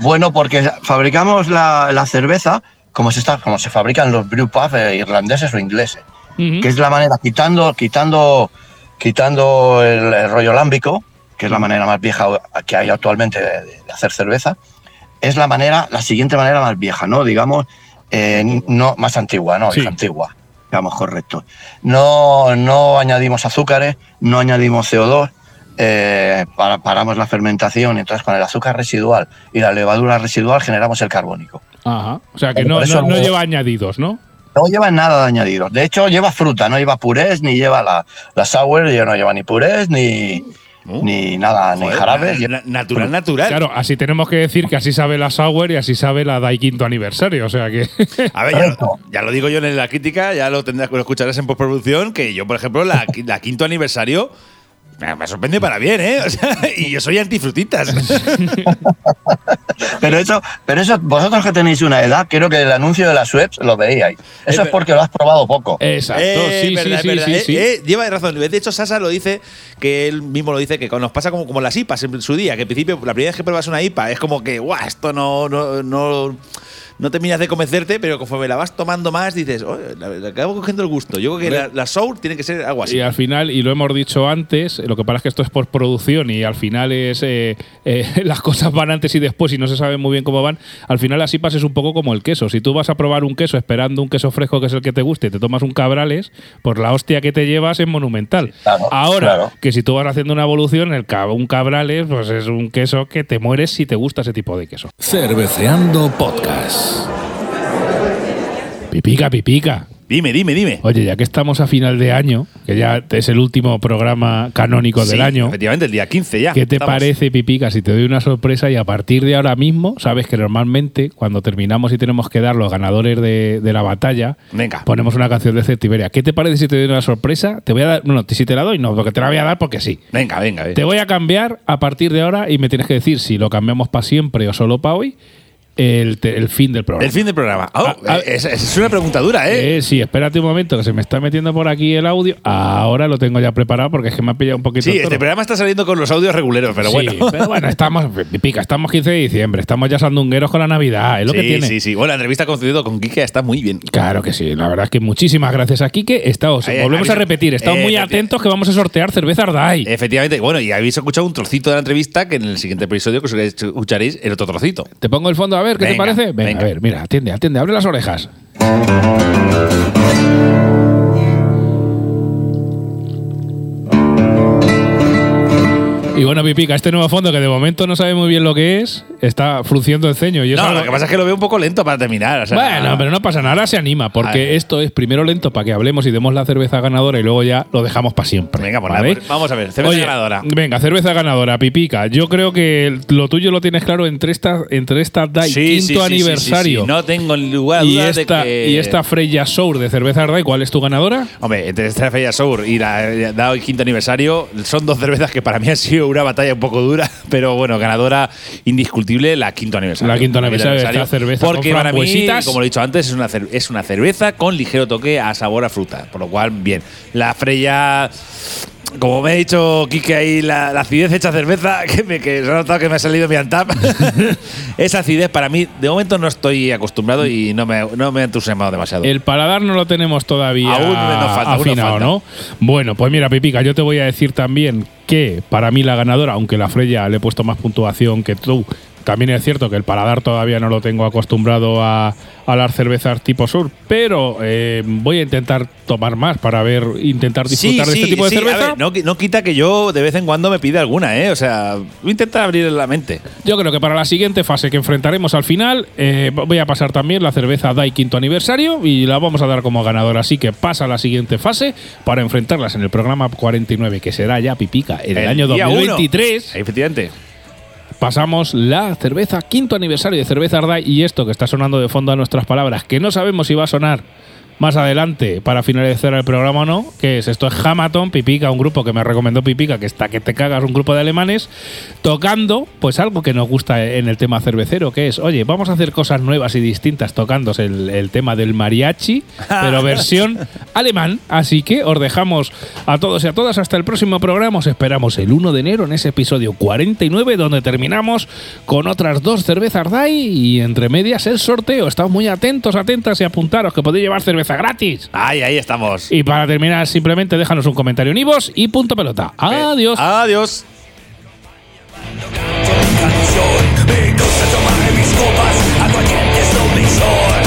Bueno, porque fabricamos la, la cerveza como se, está, como se fabrican los brew pubs eh, irlandeses o ingleses, que es la manera, quitando, quitando, quitando el, el rollo lámbico, que es la manera más vieja que hay actualmente de, de hacer cerveza, es la manera, la siguiente manera más vieja, ¿no? Digamos, eh, no más antigua, no, Sí. vieja antigua, digamos correcto. No, no añadimos azúcares, no añadimos CO2, eh, para- paramos la fermentación y entonces con el azúcar residual y la levadura residual generamos el carbónico. Ajá. O sea que Por no, no- lleva añadidos, ¿no? No lleva nada de añadidos. De hecho, lleva fruta, no lleva purés, ni lleva la, la sour, no lleva ni purés, ni, Uh, ni nada, ni joder, jarabes. na- na- natural, natural. Claro, así tenemos que decir que así sabe la Sour y así sabe la DAI quinto aniversario. O sea que. <laughs> A ver, ya, Correcto. ya lo digo yo en la crítica, ya lo tendrás que lo escucharás en postproducción, que yo, por ejemplo, la, la quinto aniversario me, sorprende para bien, ¿eh? O sea, <laughs> y yo soy antifrutitas. <laughs> Pero eso, pero eso, vosotros que tenéis una edad, creo que el anuncio de la Schweppes lo veíais. Eso Eh, es porque lo has probado poco. Exacto, Eh, sí, verdad, sí, sí, verdad. sí, Eh, sí. eh, lleva razón. De hecho, Sasa lo dice, que él mismo lo dice, que nos pasa como, como las IPAs en su día, que al principio, la primera vez que pruebas una IPA, es como que, guau, esto no, no, no, no terminas de convencerte, pero conforme la vas tomando más, dices, "Oye, le le acabo cogiendo el gusto. Yo creo que la, la Sour tiene que ser algo así. Y al final, y lo hemos dicho antes, lo que pasa es que esto es por producción y al final es eh, eh, <laughs> las cosas van antes y después y no se sabe muy bien cómo van. Al final las IPAs es un poco como el queso. Si tú vas a probar un queso esperando un queso fresco que es el que te guste y te tomas un cabrales, pues la hostia que te llevas es monumental. Claro, Ahora, claro. que si tú vas haciendo una evolución, el cab- un cabrales pues es un queso que te mueres si te gusta ese tipo de queso. Cerveceando Podcast. Pipica, pipica. Dime, dime, dime. Oye, ya que estamos a final de año, que ya es el último programa canónico del año, Efectivamente, el día 15 ya. ¿Qué te Estamos. parece, Pipica, si te doy una sorpresa y a partir de ahora mismo, sabes que normalmente cuando terminamos y tenemos que dar los ganadores de, de la batalla, Venga. ponemos una canción de Certiberia. ¿Qué te parece si te doy una sorpresa? Te voy a dar, no, si te la doy, no, porque te la voy a dar porque sí. Venga, venga. venga. Te voy a cambiar a partir de ahora y me tienes que decir si lo cambiamos para siempre o solo para hoy, el, fin del programa. El fin del programa. Oh, Ah, ah, es, es una pregunta dura, ¿eh? Eh, sí, espérate un momento que se me está metiendo por aquí el audio. Ahora lo tengo ya preparado porque es que me ha pillado un poquito. sí, el este programa está saliendo con los audios reguleros, pero Sí, bueno. pero <laughs> bueno, estamos, pica, estamos 15 de diciembre, estamos ya sandungueros con la Navidad, es lo sí, que tiene. sí, sí. Bueno, la entrevista concedida con Kike está muy bien. Claro que sí, la verdad es que muchísimas gracias a Kike. Estamos, Eh, volvemos a repetir, estamos eh, muy atentos que vamos a sortear cerveza Ardai. Efectivamente, bueno, y habéis escuchado un trocito de la entrevista que en el siguiente episodio que os escucharéis el otro trocito. Te pongo el fondo a ver, ¿qué te parece? Venga, venga. a ver, mira, atiende, atiende, abre las orejas. Y bueno, Pipica, este nuevo fondo que de momento no sabe muy bien lo que es, está frunciendo el ceño. Y es No, algo- lo que pasa es que lo veo un poco lento para terminar. o sea- Bueno, pero no pasa nada, ahora se anima, porque esto es primero lento para que hablemos y demos la cerveza ganadora y luego ya lo dejamos para siempre. Venga, pues ¿vale? pues vamos a ver. Cerveza Oye, ganadora. Venga, cerveza ganadora, pipica. Yo creo que lo tuyo lo tienes claro entre esta, entre esta DAI Sí, quinto sí, aniversario sí. No tengo lugar y, dudas de esta, que- y esta Freya Sour de cerveza DAI, ¿cuál es tu ganadora? Hombre, entre esta Feria Sour y la el quinto aniversario, son dos cervezas que para mí han sido una batalla un poco dura, <laughs> pero bueno, ganadora indiscutible la quinto aniversario. La quinto aniversario de esta cerveza Porque para mí, como lo he dicho antes, es una, es una cerveza con ligero toque a sabor a fruta, por lo cual, bien. La Freya. Como me ha dicho Kike ahí, la, la acidez hecha cerveza, <laughs> que, me, que se ha notado que me ha salido mi antap. <laughs> Esa acidez para mí, de momento no estoy acostumbrado y no me, no me ha entusiasmado demasiado. El paladar no lo tenemos todavía Aún nos falta, aún nos afinado, falta. ¿no? Bueno, pues mira, Pipica, yo te voy a decir también que para mí la ganadora, aunque la Freya le he puesto más puntuación que tú, También es cierto que el paladar todavía no lo tengo acostumbrado a, a las cervezas tipo sur, pero eh, voy a intentar tomar más para ver, intentar disfrutar de este tipo de sí. A cerveza. ver, no, no quita que yo de vez en cuando me pide alguna, ¿eh? O sea, voy a intentar abrir la mente. Yo creo que para la siguiente fase que enfrentaremos al final, eh, voy a pasar también la cerveza DAI quinto aniversario y la vamos a dar como ganadora. Así que pasa a la siguiente fase para enfrentarlas en el programa 49, que será ya pipica en el, año día uno. 2023. Efectivamente. Pasamos la cerveza, quinto aniversario de Cerveza Ardai y esto que está sonando de fondo a nuestras palabras, que no sabemos si va a sonar más adelante para finalizar el programa o no, que es esto es Hamaton, Pipica, un grupo que me recomendó Pipica, que está que te cagas, un grupo de alemanes, tocando pues algo que nos gusta en el tema cervecero, que es, oye, vamos a hacer cosas nuevas y distintas tocándose el, el tema del mariachi, pero <laughs> versión alemán, así que os dejamos a todos y a todas hasta el próximo programa, os esperamos el 1 de enero en ese episodio 49 donde terminamos con otras dos cervezas DAI y entre medias el sorteo, estad muy atentos, atentas y apuntaros que podéis llevar cerveza gratis. Ahí, ahí estamos. Y para terminar, simplemente déjanos un comentario en univos y punto pelota. Adiós. Eh, adiós. a cualquier